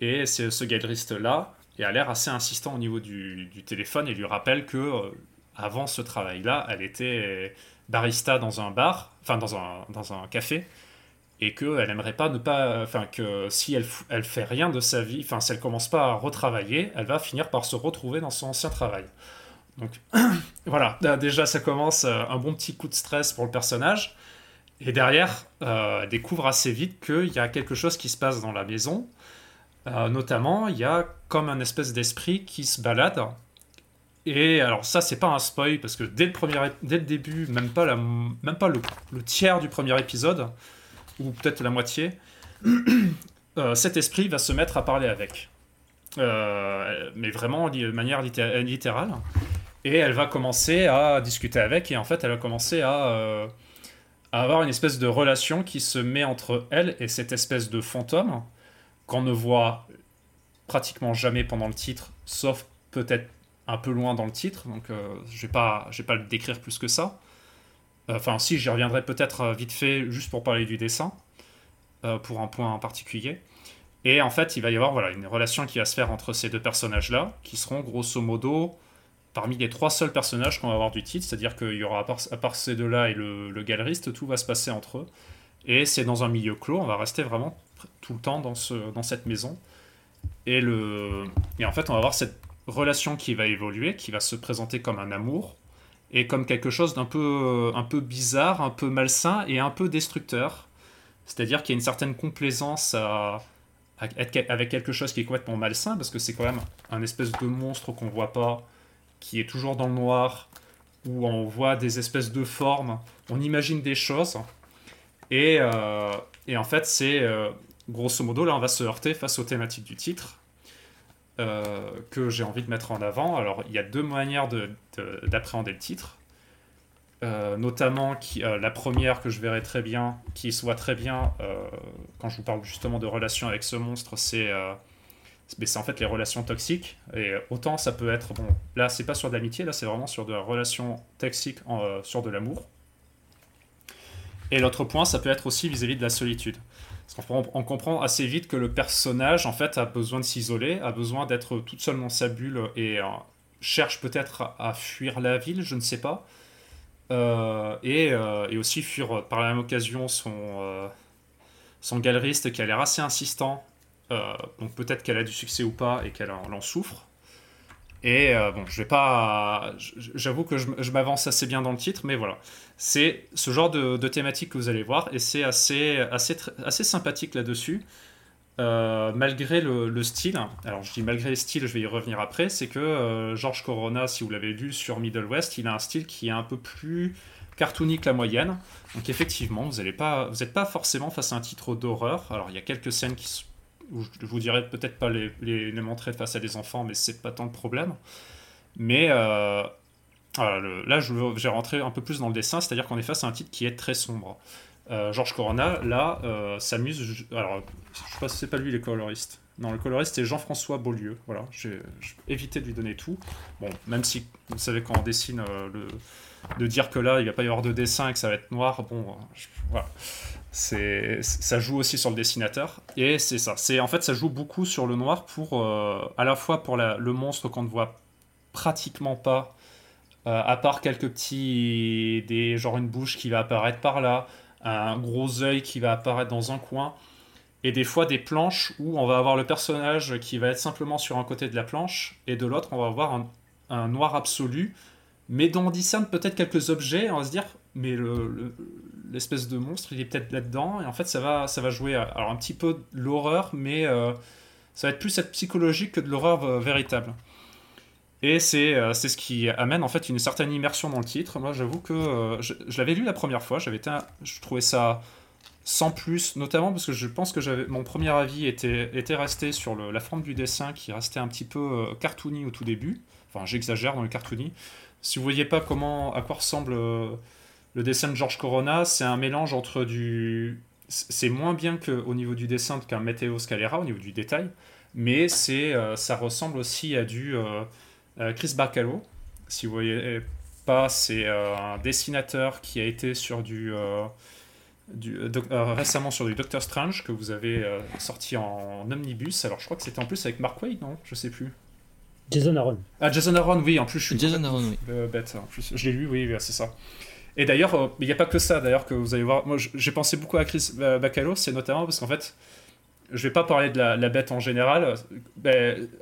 Et c'est ce galeriste-là et a l'air assez insistant au niveau du, téléphone et lui rappelle que euh, avant ce travail-là, elle était barista dans un bar, enfin dans un, dans un café, et qu'elle aimerait pas ne pas, enfin que si elle, elle fait rien de sa vie, enfin si elle commence pas à retravailler, elle va finir par se retrouver dans son ancien travail. Donc voilà, Là, déjà ça commence euh, un bon petit coup de stress pour le personnage. Et derrière, euh, elle découvre assez vite qu'il y a quelque chose qui se passe dans la maison. Euh, notamment, il y a comme un espèce d'esprit qui se balade. Et alors ça, c'est pas un spoil, parce que dès le, premier, dès le début, même pas, le tiers du premier épisode, ou peut-être la moitié, euh, cet esprit va se mettre à parler avec. Euh, mais vraiment de manière litté- littérale. Et elle va commencer à discuter avec, et en fait, elle va commencer à, avoir une espèce de relation qui se met entre elle et cette espèce de fantôme qu'on ne voit pratiquement jamais pendant le titre, sauf peut-être un peu loin dans le titre, donc euh, je je vais pas le décrire plus que ça. Enfin, si, j'y reviendrai peut-être euh, vite fait, juste pour parler du dessin, euh, pour un point en particulier. Et en fait, il va y avoir voilà, une relation qui va se faire entre ces deux personnages-là, qui seront grosso modo parmi les trois seuls personnages qu'on va avoir du titre, c'est-à-dire qu'il y aura, à part, ces deux-là et le, le, galeriste, tout va se passer entre eux. Et c'est dans un milieu clos, on va rester vraiment tout le temps dans, ce, dans cette maison. Et, et en fait, on va avoir cette relation qui va évoluer, qui va se présenter comme un amour, et comme quelque chose d'un peu, un peu bizarre, un peu malsain et un peu destructeur. C'est-à-dire qu'il y a une certaine complaisance avec quelque chose qui est complètement malsain, parce que c'est quand même un espèce de monstre qu'on voit pas, qui est toujours dans le noir, où on voit des espèces de formes, on imagine des choses. Et, euh, et en fait, c'est euh, grosso modo, là, on va se heurter face aux thématiques du titre. Euh, que j'ai envie de mettre en avant. Alors, il y a deux manières d'appréhender le titre. Euh, notamment euh, la première que je verrai très bien, qui soit très bien quand je vous parle justement de relations avec ce monstre, c'est c'est en fait les relations toxiques. Et autant ça peut être, bon, là c'est pas sur de l'amitié, là c'est vraiment sur de la relation toxique, sur de l'amour. Et l'autre point, ça peut être aussi vis à -vis de la solitude. Parce qu'on on comprend assez vite que le personnage, en fait, a besoin de s'isoler, a besoin d'être toute seule dans sa bulle et euh, cherche peut-être à, fuir la ville, je ne sais pas. Euh, et, euh, et, aussi fuir par la même occasion son, son galeriste qui a l'air assez insistant. donc peut-être qu'elle a du succès ou pas et qu'elle en, souffre. Et bon, je vais pas. J'avoue que je m'avance assez bien dans le titre, mais voilà. C'est ce genre de, thématique que vous allez voir et c'est assez, assez, assez sympathique là-dessus. Euh, malgré le, style, alors je dis malgré le style, je vais y revenir après, c'est que euh, George Corona, si vous l'avez lu sur Middle West, il a un style qui est un peu plus cartoonique que la moyenne. Donc effectivement, vous n'êtes pas, pas forcément face à un titre d'horreur. Alors il y a quelques scènes qui, où je vous dirais peut-être pas les, les, montrer face à des enfants, mais c'est pas tant le problème. Mais euh, là, je vais rentrer un peu plus dans le dessin, c'est-à-dire qu'on est face à un titre qui est très sombre. Euh, Georges Corona, là, euh, s'amuse. Alors, je sais pas si c'est pas lui les coloristes. Non, le coloriste c'est Jean-François Beaulieu. Voilà, j'ai évité de lui donner tout. Bon, même si vous savez quand on dessine euh, le, de dire que là il va pas y avoir de dessin et que ça va être noir, bon, voilà. C'est, ça joue aussi sur le dessinateur et c'est ça. C'est en fait ça joue beaucoup sur le noir pour à la fois pour le monstre qu'on ne voit pratiquement pas euh, à part quelques petits. Des, genre une bouche qui va apparaître par là, un gros œil qui va apparaître dans un coin, et des fois des planches où on va avoir le personnage qui va être simplement sur un côté de la planche, et de l'autre on va avoir un, noir absolu, mais dont on discerne peut-être quelques objets, on va se dire, mais l'espèce de monstre il est peut-être là-dedans, et en fait ça va, ça va jouer alors un petit peu l'horreur, mais euh, ça va être plus cette psychologique que de l'horreur euh, véritable. Et euh, c'est ce qui amène en fait une certaine immersion dans le titre. Moi, j'avoue que euh, je, l'avais lu la première fois, j'avais je trouvais ça sans plus, notamment parce que je pense que mon premier avis était, était resté sur la forme du dessin qui restait un petit peu euh, cartoony au tout début. Enfin, j'exagère dans le cartoony. Si vous voyez pas comment, à quoi ressemble le dessin de George Corona, c'est un mélange entre du. C'est moins bien qu'au niveau du dessin qu'un Matteo Scalera, au niveau du détail, mais c'est ça ressemble aussi à du euh, Chris Bacalo, si vous voyez pas, c'est euh, un dessinateur qui a été sur du, euh, du récemment sur du Doctor Strange que vous avez sorti en, omnibus. Alors je crois que c'était en plus avec Mark Waid, non? Je sais plus. Jason Aaron. Ah, Jason Aaron, oui, en plus je suis. Jason Aaron, oui. bête, en plus. Je l'ai lu, oui, c'est ça. Et d'ailleurs, il n'y a pas que ça, d'ailleurs, que vous allez voir. Moi, j'ai pensé beaucoup à Chris Bacalo, c'est notamment parce qu'en fait, je vais pas parler de la, bête en général.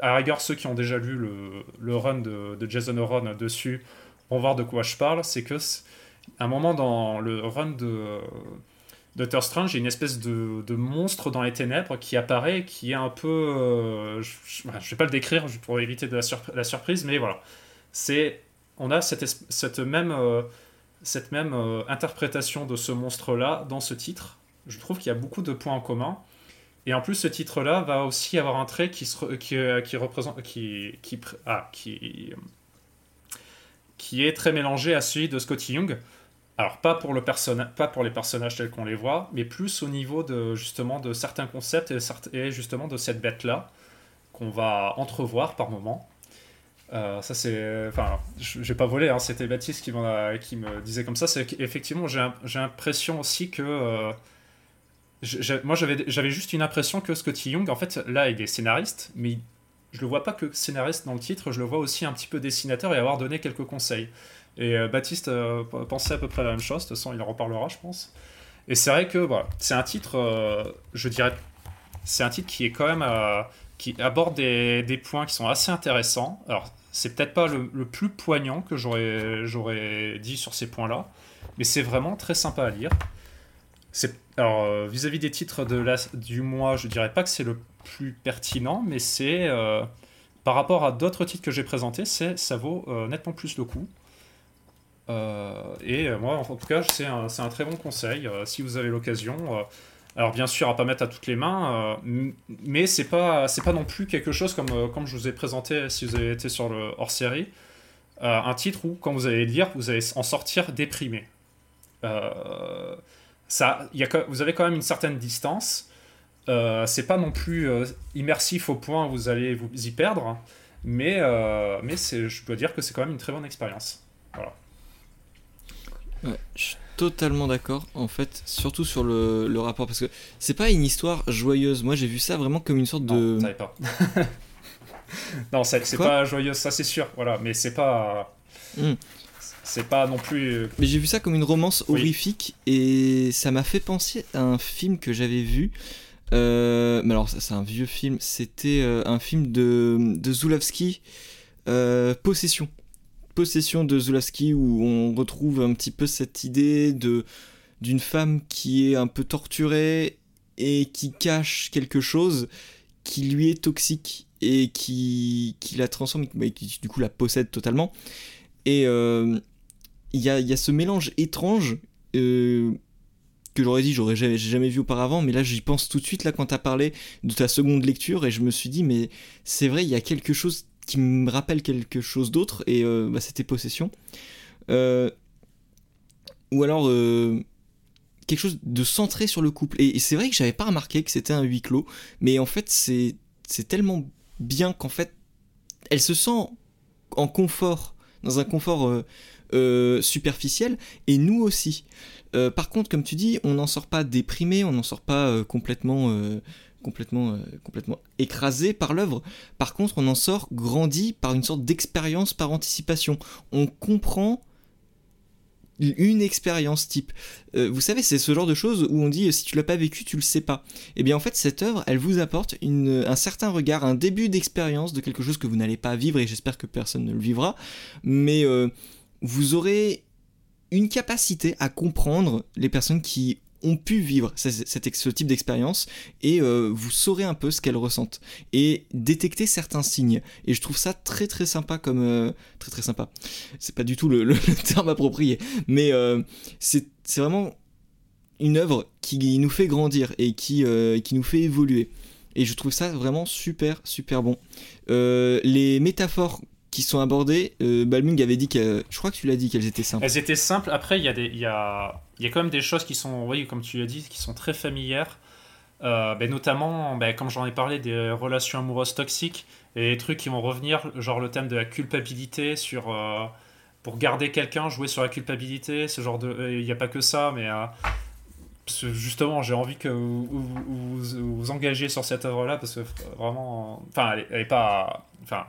À rigueur, ceux qui ont déjà lu le, run de, Jason Aaron dessus vont voir de quoi je parle. C'est que un moment dans le run de Doctor Strange, il y a une espèce de, monstre dans les ténèbres qui apparaît, qui est un peu. Euh, je, ne vais pas le décrire pour éviter de la, surprise, mais voilà. On a cette, cette même, euh, cette même euh, interprétation de ce monstre-là dans ce titre. Je trouve qu'il y a beaucoup de points en commun. Et en plus, ce titre-là va aussi avoir un trait qui, se, qui, qui représente. Qui, est très mélangé à celui de Scotty Young. Alors pas pour, le pas pour les personnages tels qu'on les voit, mais plus au niveau de justement de certains concepts et, justement de cette bête là qu'on va entrevoir par moment. Euh, ça c'est, enfin, j'ai pas volé, hein, c'était Baptiste qui, qui me disait comme ça. C'est qu'effectivement j'ai l'impression aussi que euh, moi j'avais juste une impression que Scotty Young, en fait là il est scénariste, mais je le vois pas que scénariste dans le titre, je le vois aussi un petit peu dessinateur et avoir donné quelques conseils. Et euh, Baptiste pensait à peu près la même chose, de toute façon il en reparlera je pense. Et c'est vrai que c'est un titre, je dirais, c'est un titre qui est quand même, qui aborde des, points qui sont assez intéressants. Alors c'est peut-être pas le, plus poignant que j'aurais dit sur ces points-là, mais c'est vraiment très sympa à lire. Alors vis-à-vis des titres de la, du mois, je dirais pas que c'est le plus pertinent, mais c'est par rapport à d'autres titres que j'ai présentés, ça vaut nettement plus le coup. Euh, et euh, moi, en tout cas, c'est un, très bon conseil euh, si vous avez l'occasion. Alors bien sûr, à pas mettre à toutes les mains, mais c'est pas c'est pas non plus quelque chose comme comme je vous ai présenté si vous avez été sur le hors série, un titre où quand vous allez lire, vous allez en sortir déprimé. ça, y a, vous avez quand même une certaine distance. c'est pas non plus immersif au point où vous allez vous y perdre, mais, mais je dois dire que c'est quand même une très bonne expérience. Voilà suis totalement d'accord, en fait, surtout sur le, le rapport, parce que c'est pas une histoire joyeuse. Moi, j'ai vu ça vraiment comme une sorte de. Non, ça pas. non, c'est pas joyeuse, ça c'est sûr, voilà, mais c'est pas. Hmm. C'est pas non plus. Euh, mais j'ai vu ça comme une romance horrifique et ça m'a fait penser à un film que j'avais vu. Euh, mais alors, c'est un vieux film. C'était euh, un film de, de Zulawski, Possession possession de Zulaski où on retrouve un petit peu cette idée de d'une femme qui est un peu torturée et qui cache quelque chose qui lui est toxique et qui, la transforme, mais qui du coup la possède totalement. Et euh, il y, a, y, a, ce mélange étrange euh, que j'aurais dit, j'aurais jamais, jamais vu auparavant, mais là j'y pense tout de suite là quand t'as parlé de ta seconde lecture et je me suis dit, mais c'est vrai, il y a quelque chose qui me rappelle quelque chose d'autre, et euh, bah, c'était Possession. Euh, ou alors euh, quelque chose de centré sur le couple. Et, c'est vrai que j'avais pas remarqué que c'était un huis clos, mais en fait c'est tellement bien qu'en fait elle se sent en confort, dans un confort superficiel, et nous aussi. par contre, comme tu dis, on n'en sort pas déprimé, on n'en sort pas complètement complètement, euh, complètement écrasé par l'œuvre. Par contre, on en sort grandi par une sorte d'expérience par anticipation. On comprend une expérience type. Euh, vous savez, c'est ce genre de choses où on dit si tu l'as pas vécu, tu le sais pas. Et eh bien en fait, cette œuvre, elle vous apporte un certain regard, un début d'expérience de quelque chose que vous n'allez pas vivre et j'espère que personne ne le vivra. Mais euh, vous aurez une capacité à comprendre les personnes qui ont pu vivre ce type d'expérience et euh, vous saurez un peu ce qu'elles ressentent et détecter certains signes. Et je trouve ça très très sympa comme euh, très très sympa. C'est pas du tout le, terme approprié, mais euh, c'est vraiment une œuvre qui nous fait grandir et qui, qui nous fait évoluer. Et je trouve ça vraiment super super bon. les métaphores qui sont abordées, Balmung avait dit que, je crois que tu l'as dit qu'elles étaient simples. Elles étaient simples. Après, il y a des, il y a il y a quand même des choses qui sont, oui, comme tu l'as dit, qui sont très familières. Euh, ben notamment, ben, comme j'en ai parlé, des relations amoureuses toxiques et des trucs qui vont revenir, genre le thème de la culpabilité sur euh, pour garder quelqu'un, jouer sur la culpabilité, ce genre de, il n'y a pas que ça, mais euh, justement, j'ai envie que vous vous, vous, engagez sur cette œuvre-là parce que vraiment, enfin, elle, elle est pas, enfin,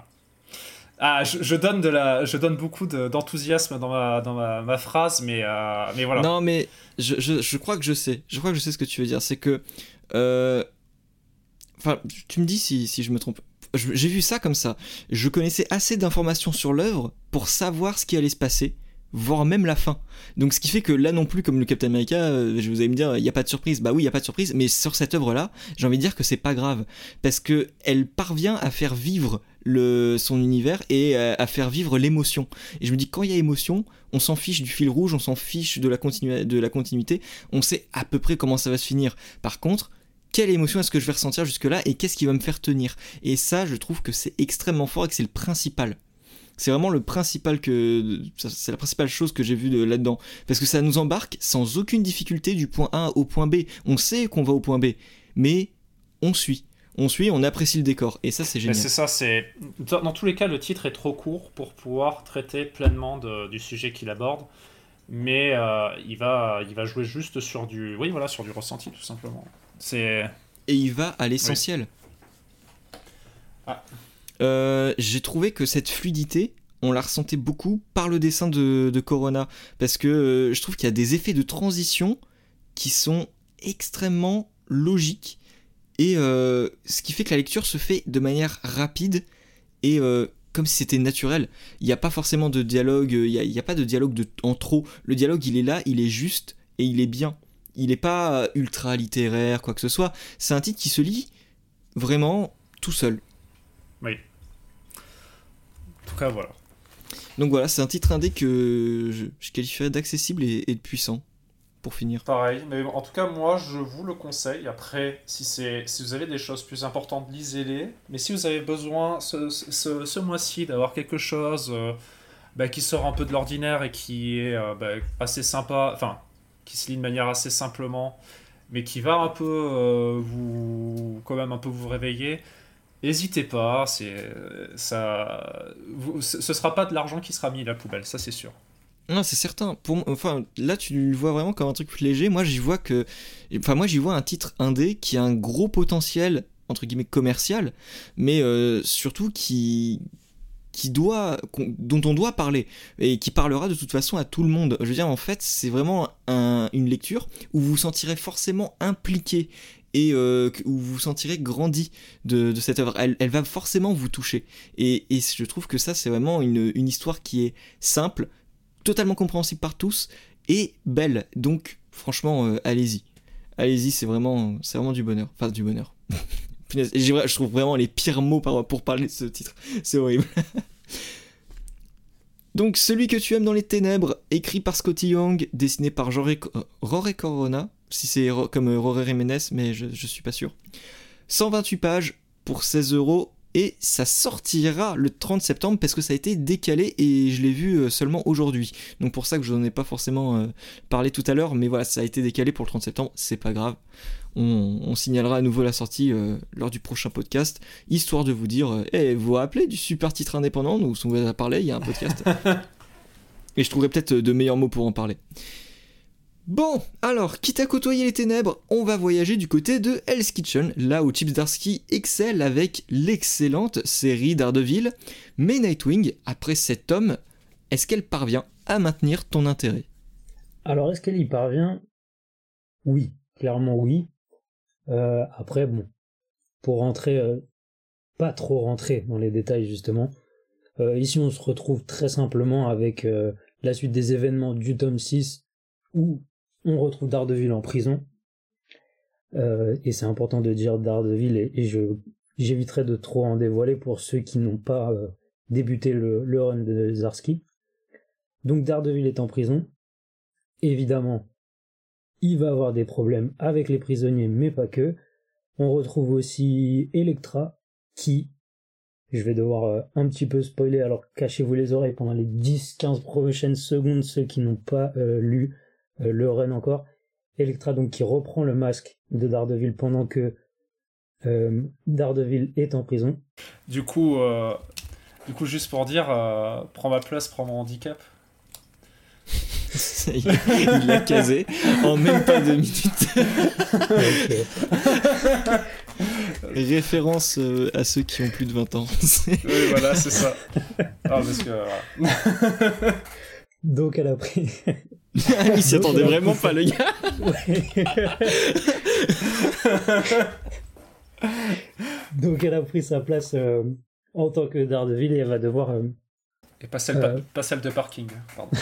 ah, je, donne de la, je donne beaucoup d'enthousiasme dans, ma, dans ma, phrase, mais, euh, mais voilà. Non, mais je, je, je, crois que je sais. Je crois que je sais ce que tu veux dire. C'est que. Euh, enfin, tu me dis si, si je me trompe. J'ai vu ça comme ça. Je connaissais assez d'informations sur l'œuvre pour savoir ce qui allait se passer voire même la fin. Donc ce qui fait que là non plus, comme le Captain America, euh, je vous allez me dire, il n'y a pas de surprise. Bah oui, il n'y a pas de surprise, mais sur cette œuvre-là, j'ai envie de dire que c'est pas grave. Parce que elle parvient à faire vivre son univers et à, faire vivre l'émotion. Et je me dis, quand il y a émotion, on s'en fiche du fil rouge, on s'en fiche de la, de la continuité, on sait à peu près comment ça va se finir. Par contre, quelle émotion est-ce que je vais ressentir jusque-là et qu'est-ce qui va me faire tenir? Et ça, je trouve que c'est extrêmement fort et que c'est le principal. C'est vraiment le principal que c'est la principale chose que j'ai vue là-dedans parce que ça nous embarque sans aucune difficulté du point A au point B. On sait qu'on va au point B, mais on suit. On suit, on apprécie le décor et ça c'est génial. C'est ça, c'est dans tous les cas le titre est trop court pour pouvoir traiter pleinement du sujet qu'il aborde, mais euh, il va il va jouer juste sur du oui voilà sur du ressenti tout simplement. C'est et il va à l'essentiel. Ah. Euh, j'ai trouvé que cette fluidité, on la ressentait beaucoup par le dessin de, Corona. Parce que euh, je trouve qu'il y a des effets de transition qui sont extrêmement logiques. Et euh, ce qui fait que la lecture se fait de manière rapide et comme si c'était naturel. Il n'y a pas forcément de dialogue, il n'y a, pas de dialogue de, en trop. Le dialogue, il est là, il est juste et il est bien. Il n'est pas ultra littéraire, quoi que ce soit. C'est un titre qui se lit vraiment tout seul. Oui. En tout cas, voilà. Donc voilà, c'est un titre indé que je, qualifierais d'accessible et, de puissant, finir. Pareil, mais en tout cas, moi, je vous le conseille. Après, si, si vous avez des choses plus importantes, lisez-les. Mais si vous avez besoin ce, ce, mois-ci d'avoir quelque chose euh, bah, qui sort un peu de l'ordinaire et qui est euh, bah, assez sympa, enfin, qui se lit de manière assez simplement, mais qui va un peu euh, vous, quand même un peu vous réveiller, N'hésitez pas, c'est ça, ce sera pas de l'argent qui sera mis à la poubelle, ça c'est sûr. Non, c'est certain. Pour, enfin, là, tu le vois vraiment comme un truc léger. Moi, j'y vois que, enfin, moi, j'y vois un titre indé qui a un gros potentiel entre guillemets commercial, mais euh, surtout qui qui doit, dont on doit parler et qui parlera de toute façon à tout le monde. Je veux dire, en fait, c'est vraiment une lecture où vous vous sentirez forcément impliqué et euh, où vous vous sentirez grandi de, cette œuvre. Elle, va forcément vous toucher. Et, je trouve que ça, c'est vraiment une, histoire qui est simple, totalement compréhensible par tous et belle. Donc, franchement, euh, allez-y. Allez-y, c'est vraiment, c'est vraiment du bonheur. Enfin, du bonheur. je trouve vraiment les pires mots pour parler de ce titre. C'est horrible. Donc, celui que tu aimes dans les ténèbres, écrit par Scotty Young, dessiné par Rory Corona, si c'est comme Rory Jiménez, mais je, je suis pas sûr. 128 pages pour 16 euros et ça sortira le 30 septembre parce que ça a été décalé et je l'ai vu euh, seulement aujourd'hui. Donc pour ça que je n'en ai pas forcément euh, parlé tout à l'heure, mais voilà, ça a été décalé pour le 30 septembre, c'est pas grave. On, signalera à nouveau la sortie euh, lors du prochain podcast, histoire de vous dire, eh, vous vous rappelez du super titre indépendant dont on vous a parlé, il y a un podcast. et je trouverai peut-être de meilleurs mots pour en parler. Bon, alors, quitte à côtoyer les ténèbres, on va voyager du côté de Hell's Kitchen, là où Chips Darsky excelle avec l'excellente série d'Ardeville. Mais Nightwing, après cet homme, est-ce qu'elle parvient à maintenir ton intérêt? Alors, est-ce qu'elle y parvient? Oui, clairement oui. Euh, après, bon, pour rentrer, euh, pas trop rentrer dans les détails justement, euh, ici on se retrouve très simplement avec la suite des événements du tome 6 où on retrouve Daredevil en prison. Euh, et c'est important de dire Daredevil, et, je j'éviterai de trop en dévoiler pour ceux qui n'ont pas euh, débuté le, run de Zarski. Donc Daredevil est en prison. Évidemment, il va avoir des problèmes avec les prisonniers, mais pas que. On retrouve aussi Electra, qui, je vais devoir euh, un petit peu spoiler, alors cachez-vous les oreilles pendant les 10-15 prochaines secondes, ceux qui n'ont pas lu le run encore. Electra donc qui reprend le masque de Daredevil pendant que euh, Daredevil est en prison. Du coup, euh, du coup juste pour dire, prends ma place, prends mon handicap. il l'a casé en même pas deux minutes. Référence à ceux qui ont plus de 20 ans. oui, voilà, c'est ça. Ah, parce que, Donc elle a pris. Il s'y attendait vraiment pas, le gars. Donc elle a pris sa place euh, en tant que Daredevil et elle va devoir. Euh, et pas celle, euh, pas celle de parking, pardon.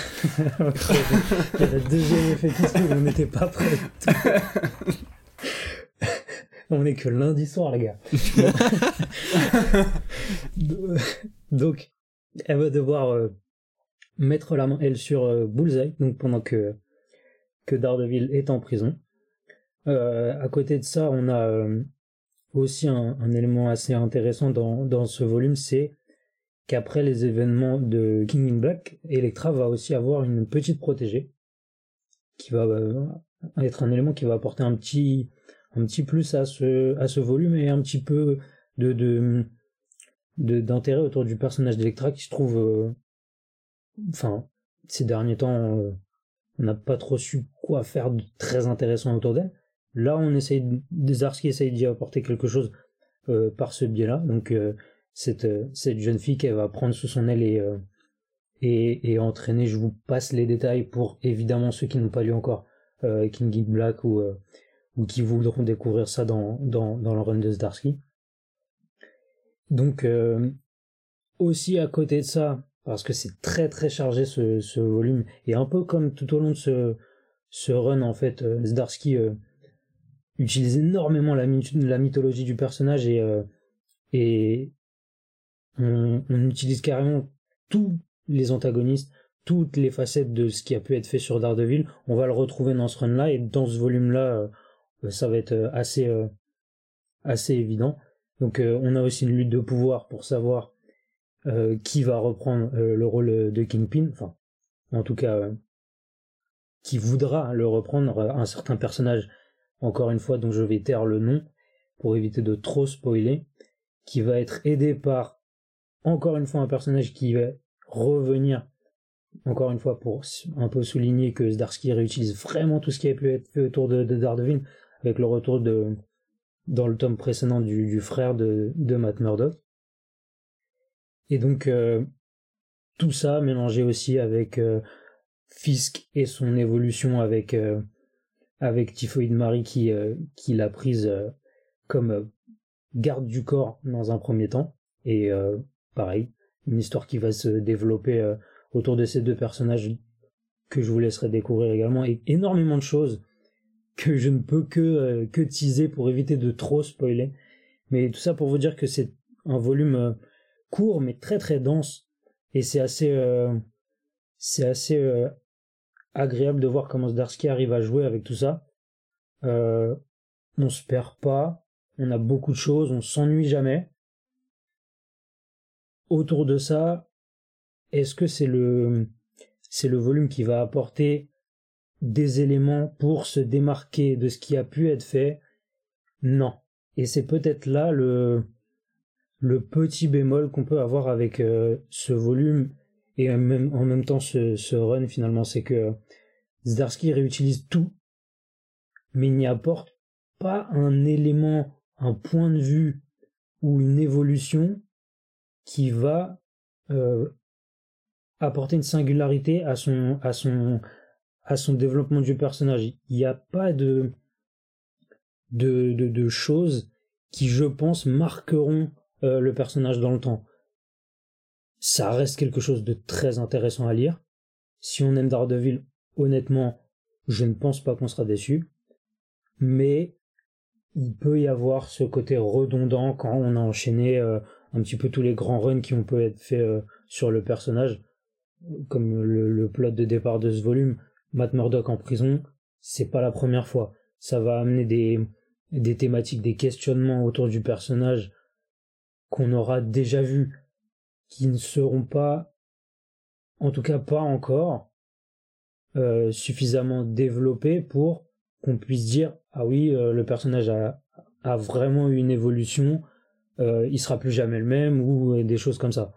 il y a le deuxième effet qui se on n'était pas prêts. on est que lundi soir, les gars. Donc, elle va devoir mettre la main, elle, sur euh, Bullseye, donc pendant que, que Daredevil est en prison. Euh, à côté de ça, on a euh, aussi un, élément assez intéressant dans, dans ce volume, c'est qu'après les événements de King in Black, Electra va aussi avoir une petite protégée qui va être un élément qui va apporter un petit un petit plus à ce à ce volume et un petit peu de de d'intérêt autour du personnage d'Electra qui se trouve enfin ces derniers temps euh, on n'a pas trop su quoi faire de très intéressant autour d'elle là on essaye Zarski essaye d'y apporter quelque chose par ce biais là donc cette, euh, cette jeune fille qu'elle va prendre sous son aile et, euh, et, et, entraîner. Je vous passe les détails pour évidemment ceux qui n'ont pas lu encore euh, King in Black ou, ou qui voudront découvrir ça dans, dans, dans le run de Zdarsky. Donc aussi à côté de ça, parce que c'est très très chargé ce, volume, et un peu comme tout au long de ce, run en fait, Zdarsky utilise énormément la, mythologie du personnage et, et, on, utilise carrément tous les antagonistes, toutes les facettes de ce qui a pu être fait sur Daredevil. On va le retrouver dans ce run-là et dans ce volume-là, euh, ça va être euh, assez, euh, assez évident. Donc on a aussi une lutte de pouvoir pour savoir qui va reprendre le rôle de Kingpin, enfin en tout cas qui voudra le reprendre, un certain personnage, encore une fois dont je vais taire le nom pour éviter de trop spoiler, qui va être aidé par encore une fois un personnage qui va revenir encore une fois pour un peu souligner que Zdarsky réutilise vraiment tout ce qui a pu être fait autour de, de Daredevil avec le retour de dans le tome précédent du, frère de, de, Matt Murdock et donc euh, tout ça mélangé aussi avec euh, Fisk et son évolution avec euh, avec Typhoid Marie qui qui l'a prise comme garde du corps dans un premier temps et pareil, une histoire qui va se développer euh, autour de ces deux personnages que je vous laisserai découvrir également, et énormément de choses que je ne peux que, euh, que teaser pour éviter de trop spoiler. Mais tout ça pour vous dire que c'est un volume euh, court mais très très dense, et c'est assez, c'est assez agréable de voir comment Zdarsky arrive à jouer avec tout ça. on se perd pas, on a beaucoup de choses, on s'ennuie jamais. Autour de ça, est-ce que c'est le, c'est le volume qui va apporter des éléments pour se démarquer de ce qui a pu être fait? Non. Et c'est peut-être là le, le petit bémol qu'on peut avoir avec euh, ce volume et en même, temps ce, run finalement, c'est que Zdarsky réutilise tout, mais il n'y apporte pas un élément, un point de vue ou une évolution qui va euh, apporter une singularité à son, développement du personnage. Il n'y a pas de, choses qui, je pense, marqueront euh, le personnage dans le temps. Ça reste quelque chose de très intéressant à lire. Si on aime Daredevil, honnêtement, je ne pense pas qu'on sera déçu. Mais il peut y avoir ce côté redondant quand on a enchaîné euh, un petit peu tous les grands runs qui ont pu être faits euh, sur le personnage, comme le, plot de départ de ce volume, Matt Murdock en prison, c'est pas la première fois. Ça va amener des, des thématiques, des questionnements autour du personnage qu'on aura déjà vus, qui ne seront pas, en tout cas pas encore, euh, suffisamment développés pour qu'on puisse dire ah oui euh, le personnage a, a vraiment eu une évolution euh, il sera plus jamais le même ou des choses comme ça.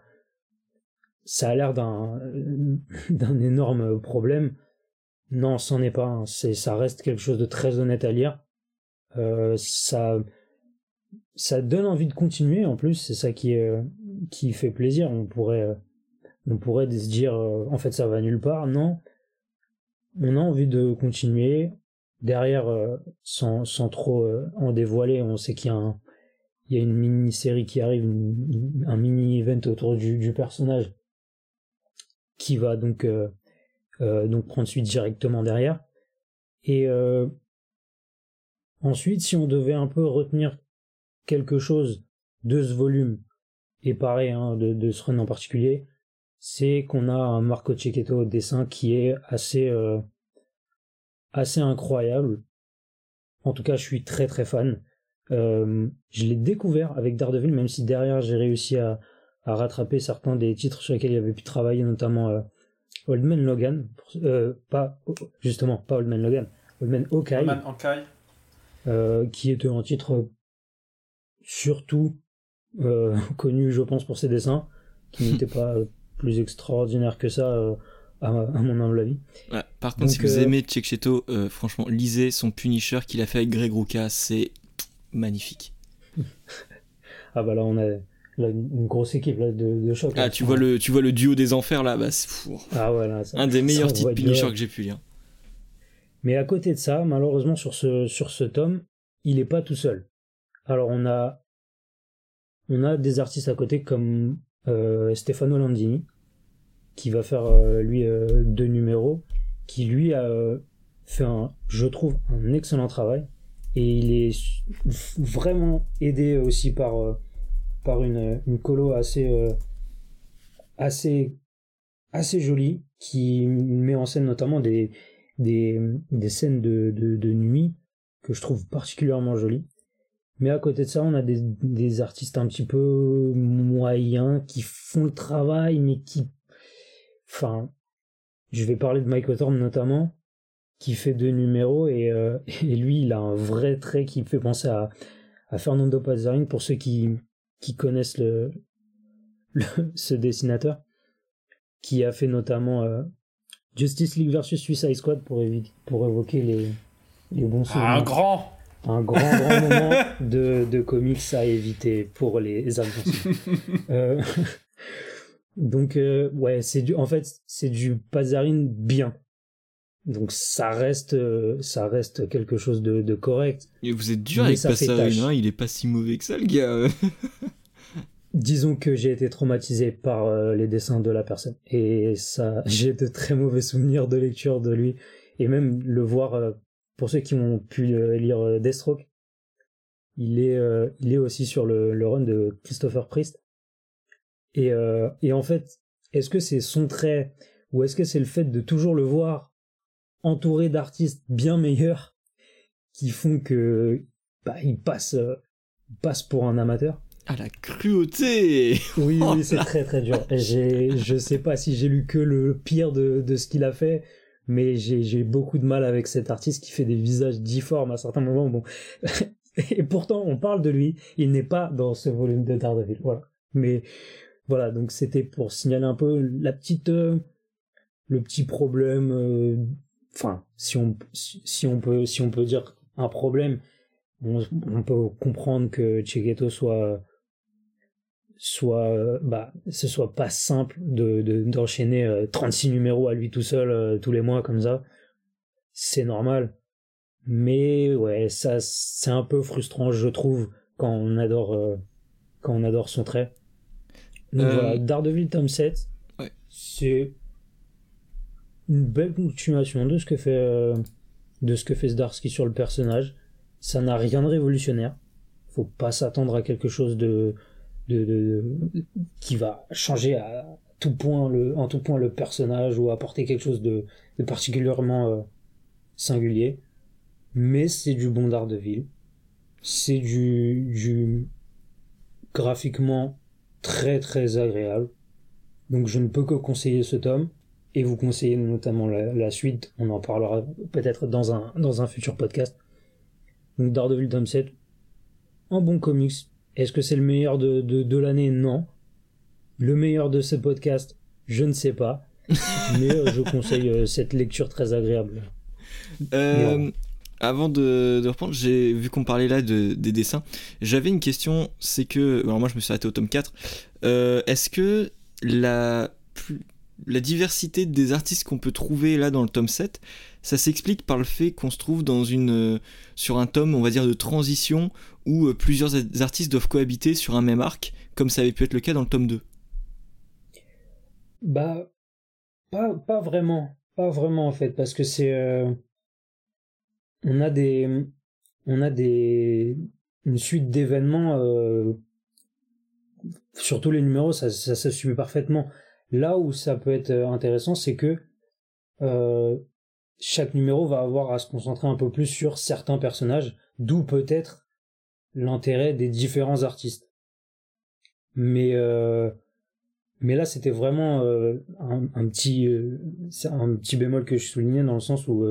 Ça a l'air d'un d'un énorme problème. Non, c'en est pas. C'est ça reste quelque chose de très honnête à lire. Euh, ça ça donne envie de continuer en plus. C'est ça qui est qui fait plaisir. On pourrait on pourrait se dire euh, en fait ça va nulle part. Non, on a envie de continuer. Derrière, euh, sans, sans trop euh, en dévoiler, on sait qu'il y a il y a une mini-série qui arrive, un mini-event autour du, personnage qui va donc, euh, euh, donc prendre suite directement derrière. Et euh, ensuite, si on devait un peu retenir quelque chose de ce volume, et pareil, hein, de, de, ce run en particulier, c'est qu'on a un Marco Cecchetto au dessin qui est assez, assez incroyable. En tout cas, je suis très très fan. Euh, je l'ai découvert avec Daredevil, même si derrière j'ai réussi à, à rattraper certains des titres sur lesquels il avait pu travailler, notamment euh, Old Man Logan, euh, pas justement pas Old Man Logan, Old Man Hawkeye, euh, qui était un titre surtout connu, je pense, pour ses dessins, qui n'était pas plus extraordinaire que ça. À, mon humble avis. par contre, si vous aimez Checheto, franchement, lisez son Punisher qu'il a fait avec Greg Rucka, c'est magnifique. ah bah là, on a une grosse équipe de, de choc. Ah, tu vois, le, tu vois le duo des enfers là, bah, c'est fou. Ah voilà, Un des meilleurs titres Punisher que j'ai pu lire. Mais à côté de ça, malheureusement, sur ce, sur ce tome, il est pas tout seul. Alors, on a, des artistes à côté comme euh, Stefano Landini, qui va faire, euh, lui, euh, deux numéros, qui lui a fait, un, je trouve, un excellent travail. Et il est vraiment aidé aussi par une, colo assez, jolie qui met en scène notamment des, scènes de, nuit que je trouve particulièrement jolies. Mais à côté de ça, on a des, des artistes un petit peu moyens qui font le travail, mais qui. Enfin, je vais parler de Mike Thorne notamment, qui fait deux numéros et, euh, et lui, il a un vrai trait qui me fait penser à, à Fernando Pazzarin pour ceux qui, qui connaissent le, ce dessinateur, qui a fait notamment euh, Justice League versus Suicide Squad pour, pour évoquer les, les bons souvenirs. Un grand un grand, grand moment de, de comics à éviter pour les adventus. euh, donc, euh, ouais, c'est du, en fait, c'est du Pazarine bien. Donc ça reste, euh, ça reste quelque chose de, de correct. Et vous êtes dur avec Passarine, hein, il est pas si mauvais que ça, le gars. Disons que j'ai été traumatisé par euh, les dessins de la personne. Et ça, j'ai de très mauvais souvenirs de lecture de lui. Et même le voir, pour ceux qui ont pu lire Deathstroke, il est, il est aussi sur le, le run de Christopher Priest. Et, et en fait, est-ce que c'est son trait ou est-ce que c'est le fait de toujours le voir entouré d'artistes bien meilleurs qui font que bah, il passe, euh, passe pour un amateur? Ah la cruauté Oui, oui, c'est très très dur. Je sais pas si j'ai lu que le pire de, de ce qu'il a fait, mais j'ai beaucoup de mal avec cet artiste qui fait des visages difformes à certains moments. Bon, et pourtant on parle de lui, il n'est pas dans ce volume de Daredevil. Voilà. Mais voilà, donc c'était pour signaler un peu la petite, euh, le petit problème euh, enfin, si on, si on peut, si on peut dire un problème, on, peut comprendre que Chegeto soit, soit, bah, ce soit pas simple de, d'enchaîner 36 euh, numéros à lui tout seul euh, tous les mois comme ça. C'est normal. Mais ouais, ça, c'est un peu frustrant, je trouve, quand on adore, euh, quand on adore son trait. Donc voilà, Daredevil tome 7, c'est une belle continuation de ce que fait euh, de ce que fait Zdarsky sur le personnage. Ça n'a rien de révolutionnaire. Faut pas s'attendre à quelque chose de, de, qui va changer à tout point le en tout point le personnage ou apporter quelque chose de, particulièrement euh, singulier. Mais c'est du bon ville C'est du, du graphiquement très très agréable. Donc je ne peux que conseiller ce tome et vous conseiller notamment la, suite. On en parlera peut-être dans un, dans un futur podcast. Donc Daredevil tome 7, un bon comics. Est-ce que c'est le meilleur de, de, l'année? Non. Le meilleur de ce podcast? Je ne sais pas. mais euh, je conseille euh, cette lecture très agréable. Euh, avant de, de reprendre, j'ai vu qu'on parlait là de, des dessins. J'avais une question, c'est que, alors moi je me suis arrêté au tome 4. Est-ce que la plus, la diversité des artistes qu'on peut trouver là dans le tome 7, ça s'explique par le fait qu'on se trouve dans une, euh, sur un tome, on va dire, de transition où euh, plusieurs artistes doivent cohabiter sur un même arc, comme ça avait pu être le cas dans le tome 2. Bah, pas, vraiment. Pas vraiment en fait, parce que c'est. Euh, on a des. On a des. Une suite d'événements. sur tous les numéros, ça, ça, ça suit parfaitement. Là où ça peut être euh, intéressant, c'est que euh, chaque numéro va avoir à se concentrer un peu plus sur certains personnages, d'où peut-être l'intérêt des différents artistes. Mais euh, Mais là, c'était vraiment un, petit, un petit bémol que je soulignais dans le sens où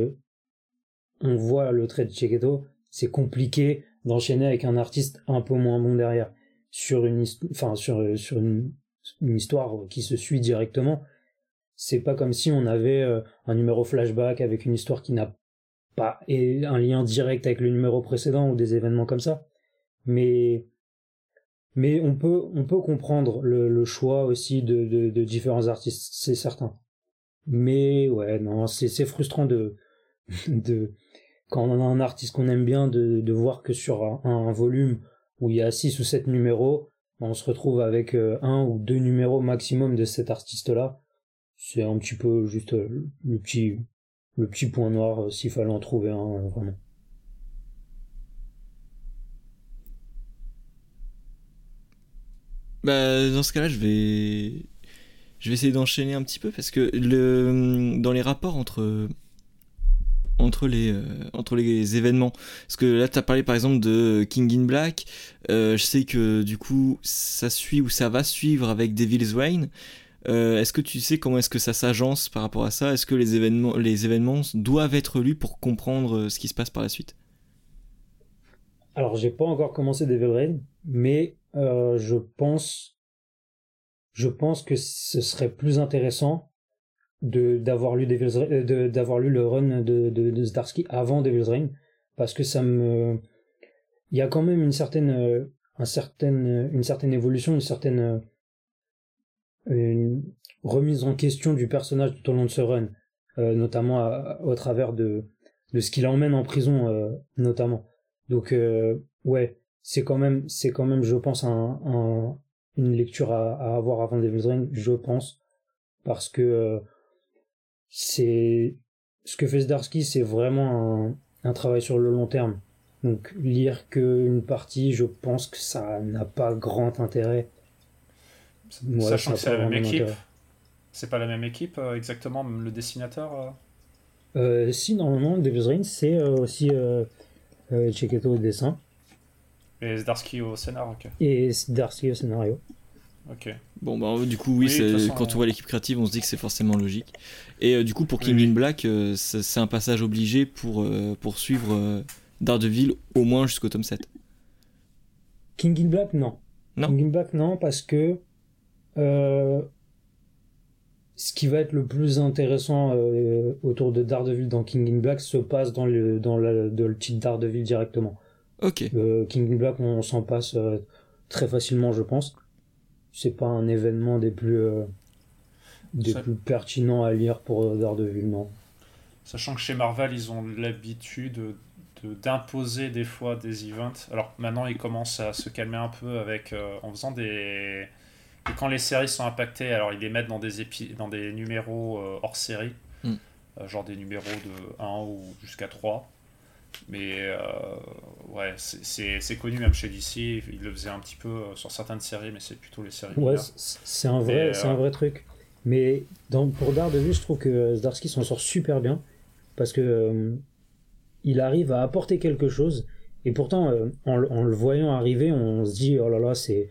on voit le trait de Cheketo, c'est compliqué d'enchaîner avec un artiste un peu moins bon derrière sur une, enfin sur sur une, histoire qui se suit directement. C'est pas comme si on avait un numéro flashback avec une histoire qui n'a pas un lien direct avec le numéro précédent ou des événements comme ça. Mais mais on peut, on peut comprendre le, choix aussi de, de, différents artistes, c'est certain. Mais ouais, non, c'est frustrant de, de, quand on a un artiste qu'on aime bien, de, de voir que sur un, volume où il y a 6 ou 7 numéros, on se retrouve avec euh, un ou deux numéros maximum de cet artiste-là. C'est un petit peu juste euh, le petit, le petit point noir euh, s'il fallait en trouver un, vraiment. Bah, dans ce cas-là, je vais, je vais essayer d'enchaîner un petit peu parce que le, dans les rapports entre, entre les, euh, entre les événements, parce que là, tu as parlé par exemple de King in Black, euh, je sais que du coup, ça suit ou ça va suivre avec Devil's Reign. Euh, est-ce que tu sais comment est-ce que ça s'agence par rapport à ça? Est-ce que les événements, les événements doivent être lus pour comprendre ce qui se passe par la suite? Alors, j'ai pas encore commencé Devil's Reign, mais euh, je pense, je pense que ce serait plus intéressant de d'avoir lu euh, d'avoir lu le run de, de, Zdarsky avant Devil's Reign parce que ça me il y a quand même une certaine euh, un certaine une certaine évolution une certaine une remise en question du personnage tout au long de ce run notamment au travers de de ce qu'il emmène en prison notamment. Donc ouais c'est quand même, c'est quand même, je pense, un, une lecture à, avoir avant Devil's Reign, je pense, parce que euh, c'est ce que fait Zdarsky, c'est vraiment un, travail sur le long terme. Donc lire qu'une partie, je pense que ça n'a pas grand intérêt. Sachant que c'est la même équipe. C'est pas la même équipe euh, exactement, le dessinateur euh? Si, normalement, Devil's Reign, c'est aussi euh, au dessin. Et Zdarsky au scénario. Et Zdarsky au scénario. Ok. Bon, bah, du coup, oui, quand on voit l'équipe créative, on se dit que c'est forcément logique. Et euh, du coup, pour King in Black, euh, c'est un passage obligé pour euh, poursuivre Daredevil au moins jusqu'au tome 7. King in Black, non. non. King in Black, non, parce que ce qui va être le plus intéressant autour de Daredevil dans King in Black se passe dans le, dans le titre Daredevil directement. Ok. Euh, King Black, on s'en passe euh, très facilement, je pense. C'est pas un événement des plus euh, des plus pertinents à lire pour Daredevil, non. Sachant que chez Marvel, ils ont l'habitude d'imposer des fois des events. Alors maintenant, ils commencent à se calmer un peu avec en faisant des et quand les séries sont impactées, alors ils les mettent dans des épi... dans des numéros hors série, hmm. genre des numéros de 1 ou jusqu'à 3. Mais euh, ouais, c'est connu même chez DC. Il le faisait un petit peu euh, sur certaines séries, mais c'est plutôt les séries. Ouais, c'est un, vrai, c'est un vrai truc. Mais dans, pour Daredevil, je trouve que Zdarsky s'en sort super bien. Parce que euh, il arrive à apporter quelque chose. Et pourtant, en, le voyant arriver, on se dit oh là là, c'est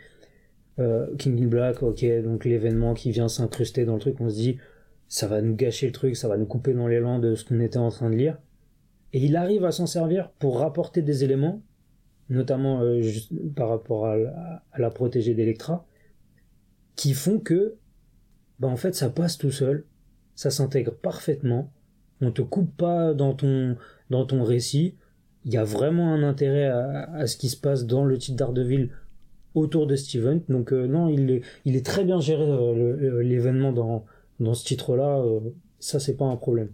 King in Black, ok, donc l'événement qui vient s'incruster dans le truc. On se dit ça va nous gâcher le truc, ça va nous couper dans l'élan de ce qu'on était en train de lire et il arrive à s'en servir pour rapporter des éléments, notamment euh, par rapport à, la protégée d'Electra, qui font que, bah en fait, ça passe tout seul, ça s'intègre parfaitement, on te coupe pas dans ton, dans ton récit, il y a vraiment un intérêt à, ce qui se passe dans le titre d'Ardeville autour de Steven. Donc euh, non, il est, il est très bien géré euh, l'événement dans, dans ce titre-là, ça c'est pas un problème.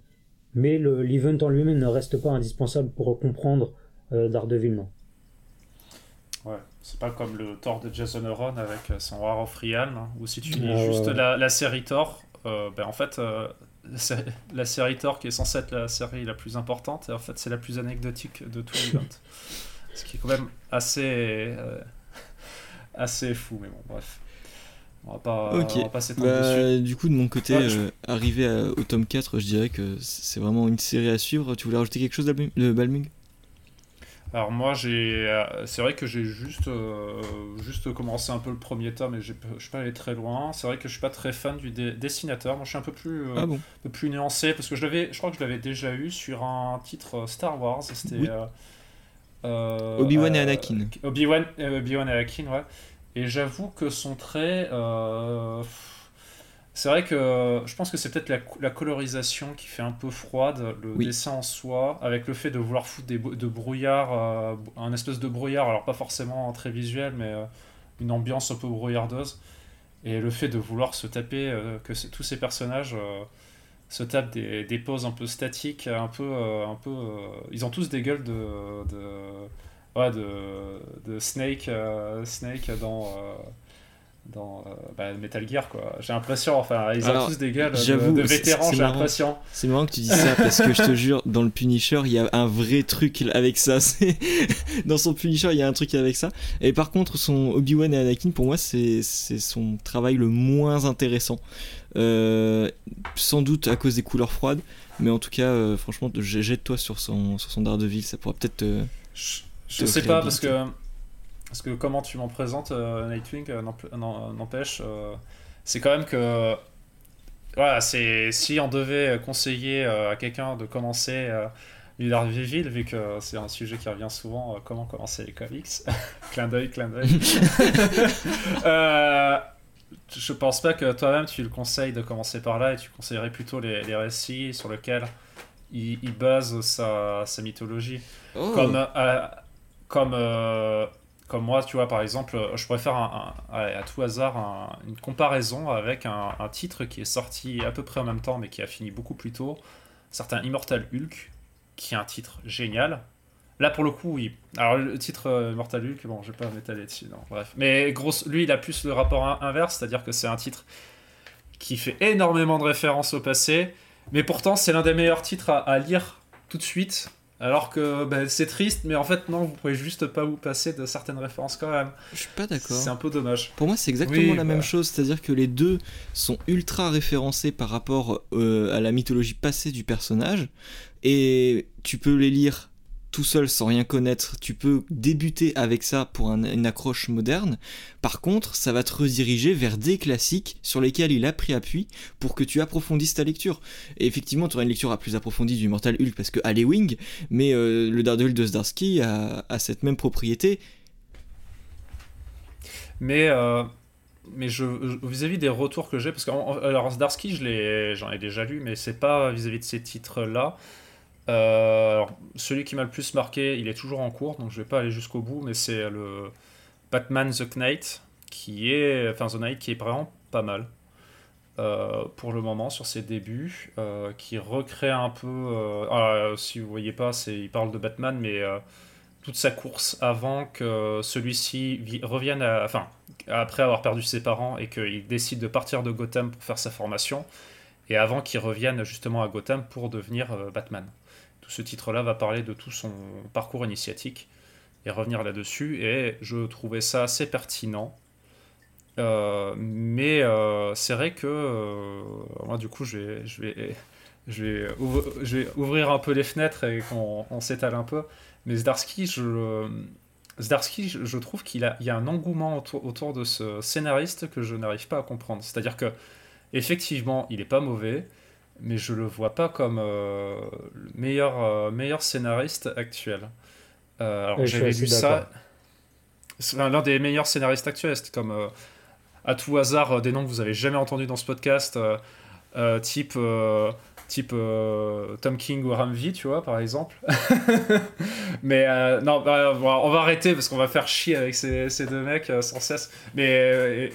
Mais l'event en lui-même ne reste pas indispensable pour comprendre euh, Daredevil, non. Ouais, c'est pas comme le Thor de Jason Aaron avec euh, son War of Realm, hein, où si tu lis ah, juste La, série Thor, euh, ben en fait, la série Thor qui est censée être la série la plus importante, et en fait, c'est la plus anecdotique de tout l'event. Ce qui est quand même assez, assez fou, mais bon, bref. On va pas, bah, Du coup, de mon côté, euh, arrivé au tome 4, je dirais que c'est vraiment une série à suivre. Tu voulais rajouter quelque chose de Balmung Alors moi j'ai, euh, c'est vrai que j'ai juste, euh, juste commencé un peu le premier tome et je suis pas allé très loin. C'est vrai que je suis pas très fan du dessinateur. Moi je suis un peu plus, euh, ah bon? un peu plus nuancé parce que je l'avais, je crois que je l'avais déjà eu sur un titre Star Wars. C'était Obi-Wan et Anakin. Obi-Wan, Obi-Wan et Anakin, ouais. Et j'avoue que son trait c'est vrai que je pense que c'est peut-être la, colorisation qui fait un peu froide, le dessin en soi, avec le fait de vouloir foutre des, de brouillard, euh, un espèce de brouillard, alors pas forcément très visuel, mais euh, une ambiance un peu brouillardeuse. Et le fait de vouloir se taper, euh, que tous ces personnages se tapent des, des, poses un peu statiques, un peu. un peu ils ont tous des gueules de. de, ouais, de, de Snake, Snake dans dans euh, bah, Metal Gear quoi. J'ai l'impression, enfin ils ont tous des gueules de, vétérans, j'ai l'impression. C'est marrant que tu dis ça parce que je te jure, dans le Punisher, il y a un vrai truc avec ça. dans son Punisher, il y a un truc avec ça. Et par contre, son Obi-Wan et Anakin, pour moi, c'est son travail le moins intéressant. Euh, sans doute à cause des couleurs froides, mais en tout cas, euh, franchement, jette-toi sur son, sur son Daredevil, ça pourra peut-être. je, je sais pas parce que parce que comment tu m'en présentes, euh, Nightwing, euh, n'empêche, euh, c'est quand même que. Voilà, c'est si on devait conseiller à quelqu'un de commencer l'univers Viville, vu que c'est un sujet qui revient souvent, comment commencer les comics Clin d'œil, clin d'œil. je pense pas que toi-même tu le conseilles de commencer par là et tu conseillerais plutôt les, récits sur lesquels il, base sa, sa mythologie. Oh. Comme, comme comme moi, tu vois, par exemple, je pourrais faire à tout hasard une comparaison avec un, titre qui est sorti à peu près en même temps, mais qui a fini beaucoup plus tôt. Certain Immortal Hulk, qui est un titre génial. Là, pour le coup, oui. Alors, le titre euh, Immortal Hulk, bon, je vais pas m'étaler dessus, non, bref. Mais grosse, lui, il a plus le rapport inverse, c'est-à-dire que c'est un titre qui fait énormément de références au passé, mais pourtant, c'est l'un des meilleurs titres à lire tout de suite alors que bah, c'est triste, mais en fait, non, vous pouvez juste pas vous passer de certaines références quand même. Je suis pas d'accord. C'est un peu dommage. Pour moi, c'est exactement la même bah. chose, c'est-à-dire que les deux sont ultra référencés par rapport euh, à la mythologie passée du personnage, et tu peux les lire tout seul sans rien connaître, tu peux débuter avec ça pour une accroche moderne. Par contre, ça va te rediriger vers des classiques sur lesquels il a pris appui pour que tu approfondisses ta lecture. Effectivement, tu auras une lecture plus approfondie du Mortal Hulk parce que Wing, mais euh, le Daredevil de Zdarsky a, cette même propriété. Mais euh, vis-à-vis des retours que j'ai parce que alors Zdarsky, je j'en ai déjà lu, mais c'est pas vis-à-vis de ces titres là. Euh, celui qui m'a le plus marqué, il est toujours en cours, donc je vais pas aller jusqu'au bout, mais c'est le Batman The Knight, qui est, enfin The Knight, qui est vraiment pas mal. Euh, pour le moment sur ses débuts, euh, qui recrée un peu. Ah, si vous voyez pas, c'est il parle de Batman, mais toute sa course avant que celui-ci revienne, enfin après avoir perdu ses parents et qu'il décide de partir de Gotham pour faire sa formation, et avant qu'il revienne justement à Gotham pour devenir Batman ce titre-là va parler de tout son parcours initiatique et revenir là-dessus. Et je trouvais ça assez pertinent. Euh, mais euh, c'est vrai que euh, moi, du coup, je vais, je vais, je vais, ouvrir un peu les fenêtres et qu'on s'étale un peu. Mais Zdarsky, je, je trouve qu'il y a un engouement autour, autour de ce scénariste que je n'arrive pas à comprendre. C'est-à-dire que, effectivement, il n'est pas mauvais mais je le vois pas comme euh, le meilleur, euh, meilleur scénariste actuel. Euh, alors j'avais vu ça. L'un des meilleurs scénaristes actuels, c'était comme à tout hasard des noms que vous avez jamais entendus dans ce podcast, type type Tom King ou Ramvi, tu vois, par exemple. mais non, bah, on va arrêter parce qu'on va faire chier avec ces, ces deux mecs sans cesse. Mais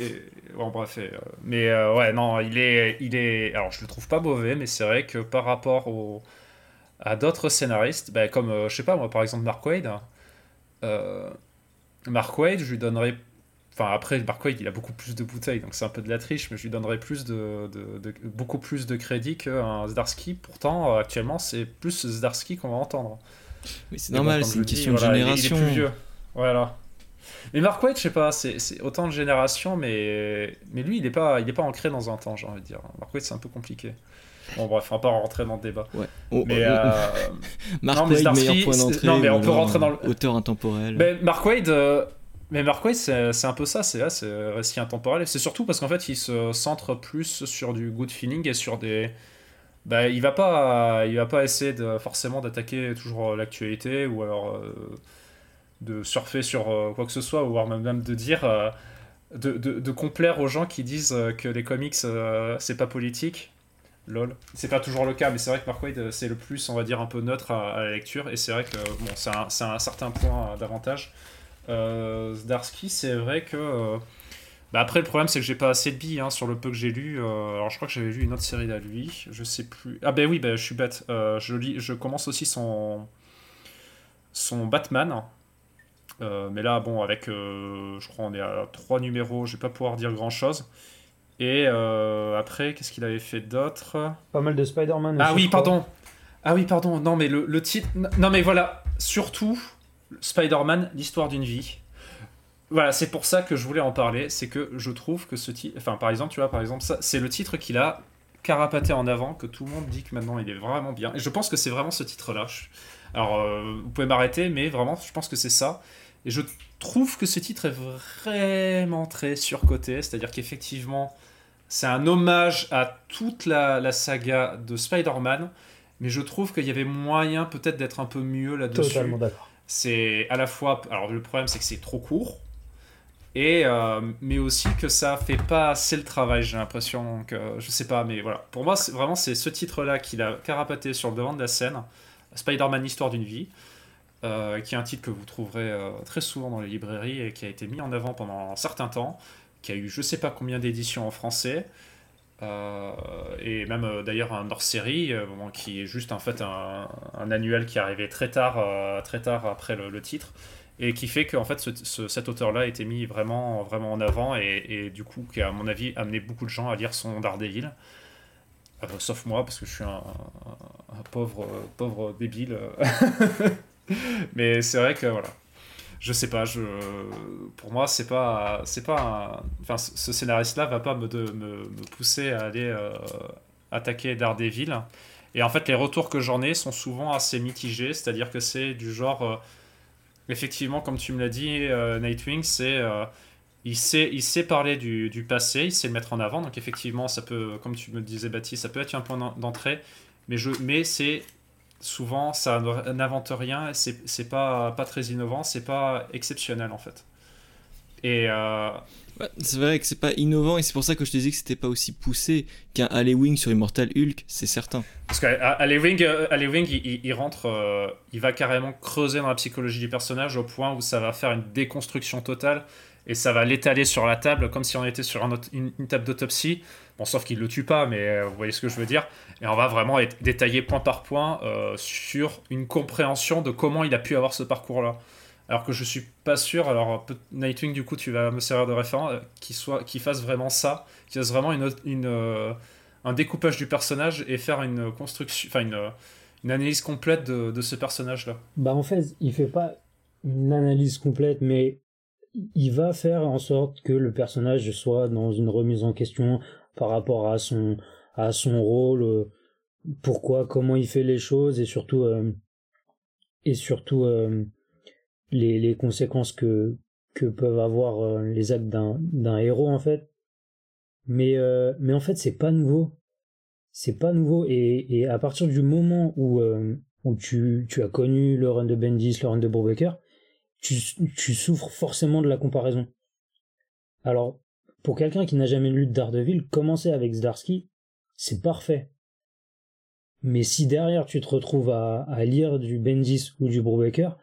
bon, bref. Euh, mais euh, ouais, non, il est, il est. Alors, je le trouve pas mauvais, mais c'est vrai que par rapport au, à d'autres scénaristes, bah, comme, euh, je sais pas, moi, par exemple, Mark Wade. Mark Wade, je lui donnerais. Enfin, après, Mark Wade, il a beaucoup plus de bouteilles, donc c'est un peu de la triche, mais je lui donnerais plus de, de, beaucoup plus de crédit qu'un Zdarsky. Pourtant, actuellement, c'est plus Zdarsky qu'on va entendre. Mais c'est normal, c'est une question de génération. Il est, plus vieux. Voilà. Mais Mark Waid, je sais pas, c'est autant de générations, mais, mais lui, il n'est pas, il est pas ancré dans un temps, j'ai envie de dire. Mark Waid, c'est un peu compliqué. Bon, bref, on va pas rentrer dans le débat. Ouais. mais, euh... Mark non, Waid, meilleur point d'entrée. Non, mais on peut rentrer dans le. Auteur intemporel. Mais Mark Waid. Euh, mais Mark Waid, c'est un peu ça, c'est récit intemporel. C'est surtout parce qu'en fait, il se centre plus sur du good feeling et sur des. Bah, il va pas, il va pas essayer de, forcément d'attaquer toujours l'actualité ou alors euh, de surfer sur euh, quoi que ce soit, voire même de dire, de, de, de, complaire aux gens qui disent que les comics c'est pas politique lol. C'est pas toujours le cas, mais c'est vrai que Mark c'est le plus, on va dire, un peu neutre à, la lecture, et c'est vrai que bon, c'est un, un, certain point d'avantage. Euh, Zdarsky, c'est vrai que. Euh, bah après, le problème, c'est que j'ai pas assez de billes hein, sur le peu que j'ai lu. Euh, alors, je crois que j'avais lu une autre série à lui, je sais plus. Ah, ben oui, ben, je suis bête. Euh, je, lis, je commence aussi son, son Batman. Mais là, bon, avec. je crois on est à trois numéros, je vais pas pouvoir dire grand chose. Et euh, après, qu'est-ce qu'il avait fait d'autre? Pas mal de Spider-Man. Ah oui, pardon. Ah oui, pardon. Non, mais le, le, titre. Non, mais voilà. Surtout, Spider-Man, l'histoire d'une vie. Voilà, c'est pour ça que je voulais en parler. C'est que je trouve que ce titre. Enfin, par exemple, tu vois, par exemple, ça, c'est le titre qu'il a carapaté en avant, que tout le monde dit que maintenant il est vraiment bien. Et je pense que c'est vraiment ce titre-là. Alors, euh, vous pouvez m'arrêter, mais vraiment, je pense que c'est ça. Et je trouve que ce titre est vraiment très surcoté. C'est-à-dire qu'effectivement c'est un hommage à toute la, saga de Spider-Man, mais je trouve qu'il y avait moyen peut-être d'être un peu mieux là-dessus. Totalement d'accord. C'est à la fois. Alors le problème, c'est que c'est trop court. Et, euh, mais aussi que ça fait pas assez le travail, j'ai l'impression. que je sais pas, mais voilà. Pour moi, c'est vraiment c'est ce titre-là qu'il a carapaté sur le devant de la scène. Spider-Man Histoire d'une vie. Euh, qui est un titre que vous trouverez euh, très souvent dans les librairies et qui a été mis en avant pendant un certain temps qui a eu je sais pas combien d'éditions en français. Euh, et même d'ailleurs un hors-série qui est juste en fait un, annuel qui est arrivé très tard, très tard après le, titre et qui fait qu'en fait ce, cet auteur-là a été mis vraiment, vraiment en avant et, et, du coup qui a à mon avis amené beaucoup de gens à lire son Daredevil. sauf moi parce que je suis un, un pauvre, pauvre débile. Mais c'est vrai que voilà, je sais pas, je, pour moi, c'est pas, c'est pas, enfin, ce scénariste-là va pas me, me, pousser à aller euh, attaquer Daredevil. Et en fait, les retours que j'en ai sont souvent assez mitigés, c'est-à-dire que c'est du genre, euh, effectivement, comme tu me l'as dit, euh, Nightwing, c'est, il sait, il sait parler du, du, passé, il sait le mettre en avant, donc effectivement, ça peut, comme tu me disais, Baptiste, ça peut être un point d'entrée, mais je, mais c'est souvent ça n'invente rien, c'est pas, pas très innovant, c'est pas exceptionnel en fait. Et euh, c'est vrai que c'est pas innovant et c'est pour ça que je te disais que c'était pas aussi poussé qu'un Alley Wing sur Immortal Hulk, c'est certain. Parce qu'Alley Wing, euh, Wing il, rentre, euh, il va carrément creuser dans la psychologie du personnage au point où ça va faire une déconstruction totale et ça va l'étaler sur la table comme si on était sur une, table d'autopsie. Bon, sauf qu'il le tue pas, mais euh, vous voyez ce que je veux dire. Et on va vraiment être détailler point par point euh, sur une compréhension de comment il a pu avoir ce parcours-là. Alors que je suis pas sûr, alors Nightwing, du coup, tu vas me servir de référent, euh, qu'il fasse vraiment ça, qu'il fasse vraiment une, une un découpage du personnage et faire une construction, enfin une, analyse complète de, de ce personnage-là. Bah en fait, il fait pas une analyse complète, mais il va faire en sorte que le personnage soit dans une remise en question par rapport à son à son rôle euh, pourquoi comment il fait les choses et surtout euh, et surtout euh, les, les conséquences que que peuvent avoir les actes d'un d'un héros en fait. Mais mais en fait c'est pas nouveau. C'est pas nouveau et, et à partir du moment où où tu, tu as connu le de Bendis le de Brubaker tu, souffres forcément de la comparaison. Alors, pour quelqu'un qui n'a jamais lu Daredevil, commencer avec Zdarsky, c'est parfait. Mais si derrière tu te retrouves à, lire du Bendis ou du Brubaker,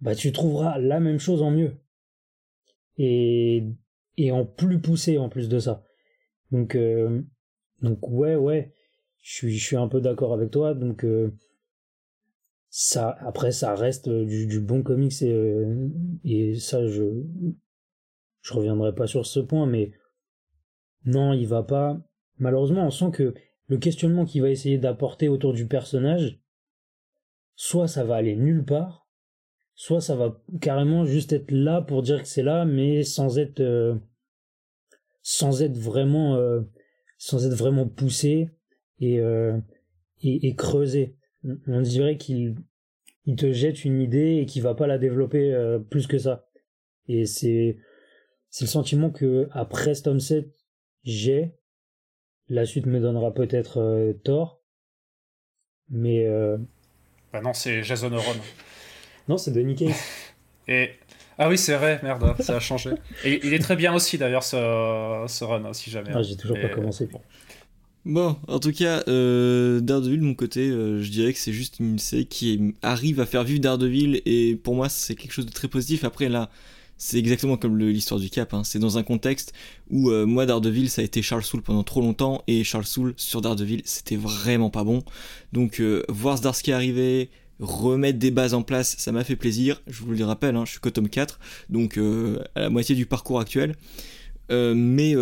bah tu trouveras la même chose en mieux. Et, et en plus poussé en plus de ça. Donc, euh, donc ouais, ouais, je suis, je suis un peu d'accord avec toi. Donc, euh, ça après ça reste euh, du, bon comics et, euh, et ça je je reviendrai pas sur ce point mais non il va pas malheureusement on sent que le questionnement qu'il va essayer d'apporter autour du personnage soit ça va aller nulle part soit ça va carrément juste être là pour dire que c'est là, mais sans être euh, sans être vraiment euh, sans être vraiment poussé et euh, et, creusé. On dirait qu'il il te jette une idée et qu'il va pas la développer plus que ça. Et c'est c'est le sentiment que après Stormset j'ai. La suite me donnera peut-être tort, mais bah non, c'est Jason Aaron. Non, c'est Donny Case. Et... Ah oui, c'est vrai, merde, ça a changé. Et il est très bien aussi d'ailleurs ce, ce run, si jamais. Ah, j'ai toujours pas commencé. Bon. Bon, en tout cas, euh, Daredevil, de mon côté, euh, je dirais que c'est juste une série qui arrive à faire vivre Daredevil, et pour moi, c'est quelque chose de très positif. Après, là, c'est exactement comme l'histoire du Cap, hein. c'est dans un contexte où euh, moi, Daredevil, ça a été Charles Soule pendant trop longtemps, et Charles Soule sur Daredevil, c'était vraiment pas bon. Donc, voir Zdarsky arriver, remettre des bases en place, ça m'a fait plaisir. Je vous le rappelle, hein, je suis qu'au tome 4, donc euh, à la moitié du parcours actuel. Euh, mais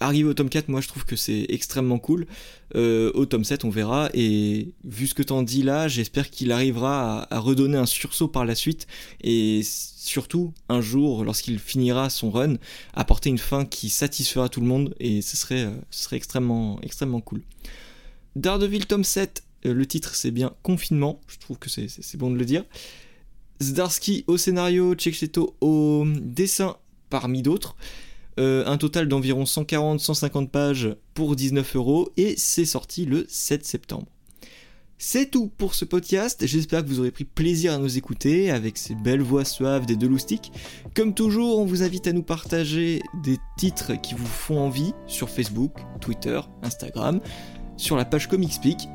euh, arriver au tome 4, moi je trouve que c'est extrêmement cool. au tome 7, on verra. Et vu ce que t'en dis là, j'espère qu'il arrivera à, redonner un sursaut par la suite. Et surtout, un jour, lorsqu'il finira son run, apporter une fin qui satisfera tout le monde. Et ce serait, serait extrêmement, extrêmement cool. Daredevil tome 7 euh, le titre c'est bien Confinement, je trouve que c'est bon de le dire. Zdarsky au scénario, Checheto au dessin parmi d'autres. Euh, un total d'environ 140-150 pages pour 19 euros et c'est sorti le 7 septembre. C'est tout pour ce podcast, j'espère que vous aurez pris plaisir à nous écouter avec ces belles voix suaves des deux loustiques. Comme toujours, on vous invite à nous partager des titres qui vous font envie sur Facebook, Twitter, Instagram, sur la page Comicspeak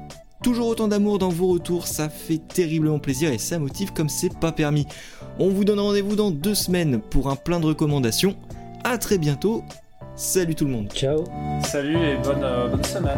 Toujours autant d'amour dans vos retours, ça fait terriblement plaisir et ça motive comme c'est pas permis. On vous donne rendez-vous dans deux semaines pour un plein de recommandations. A très bientôt. Salut tout le monde. Ciao. Salut et bonne, euh, bonne semaine.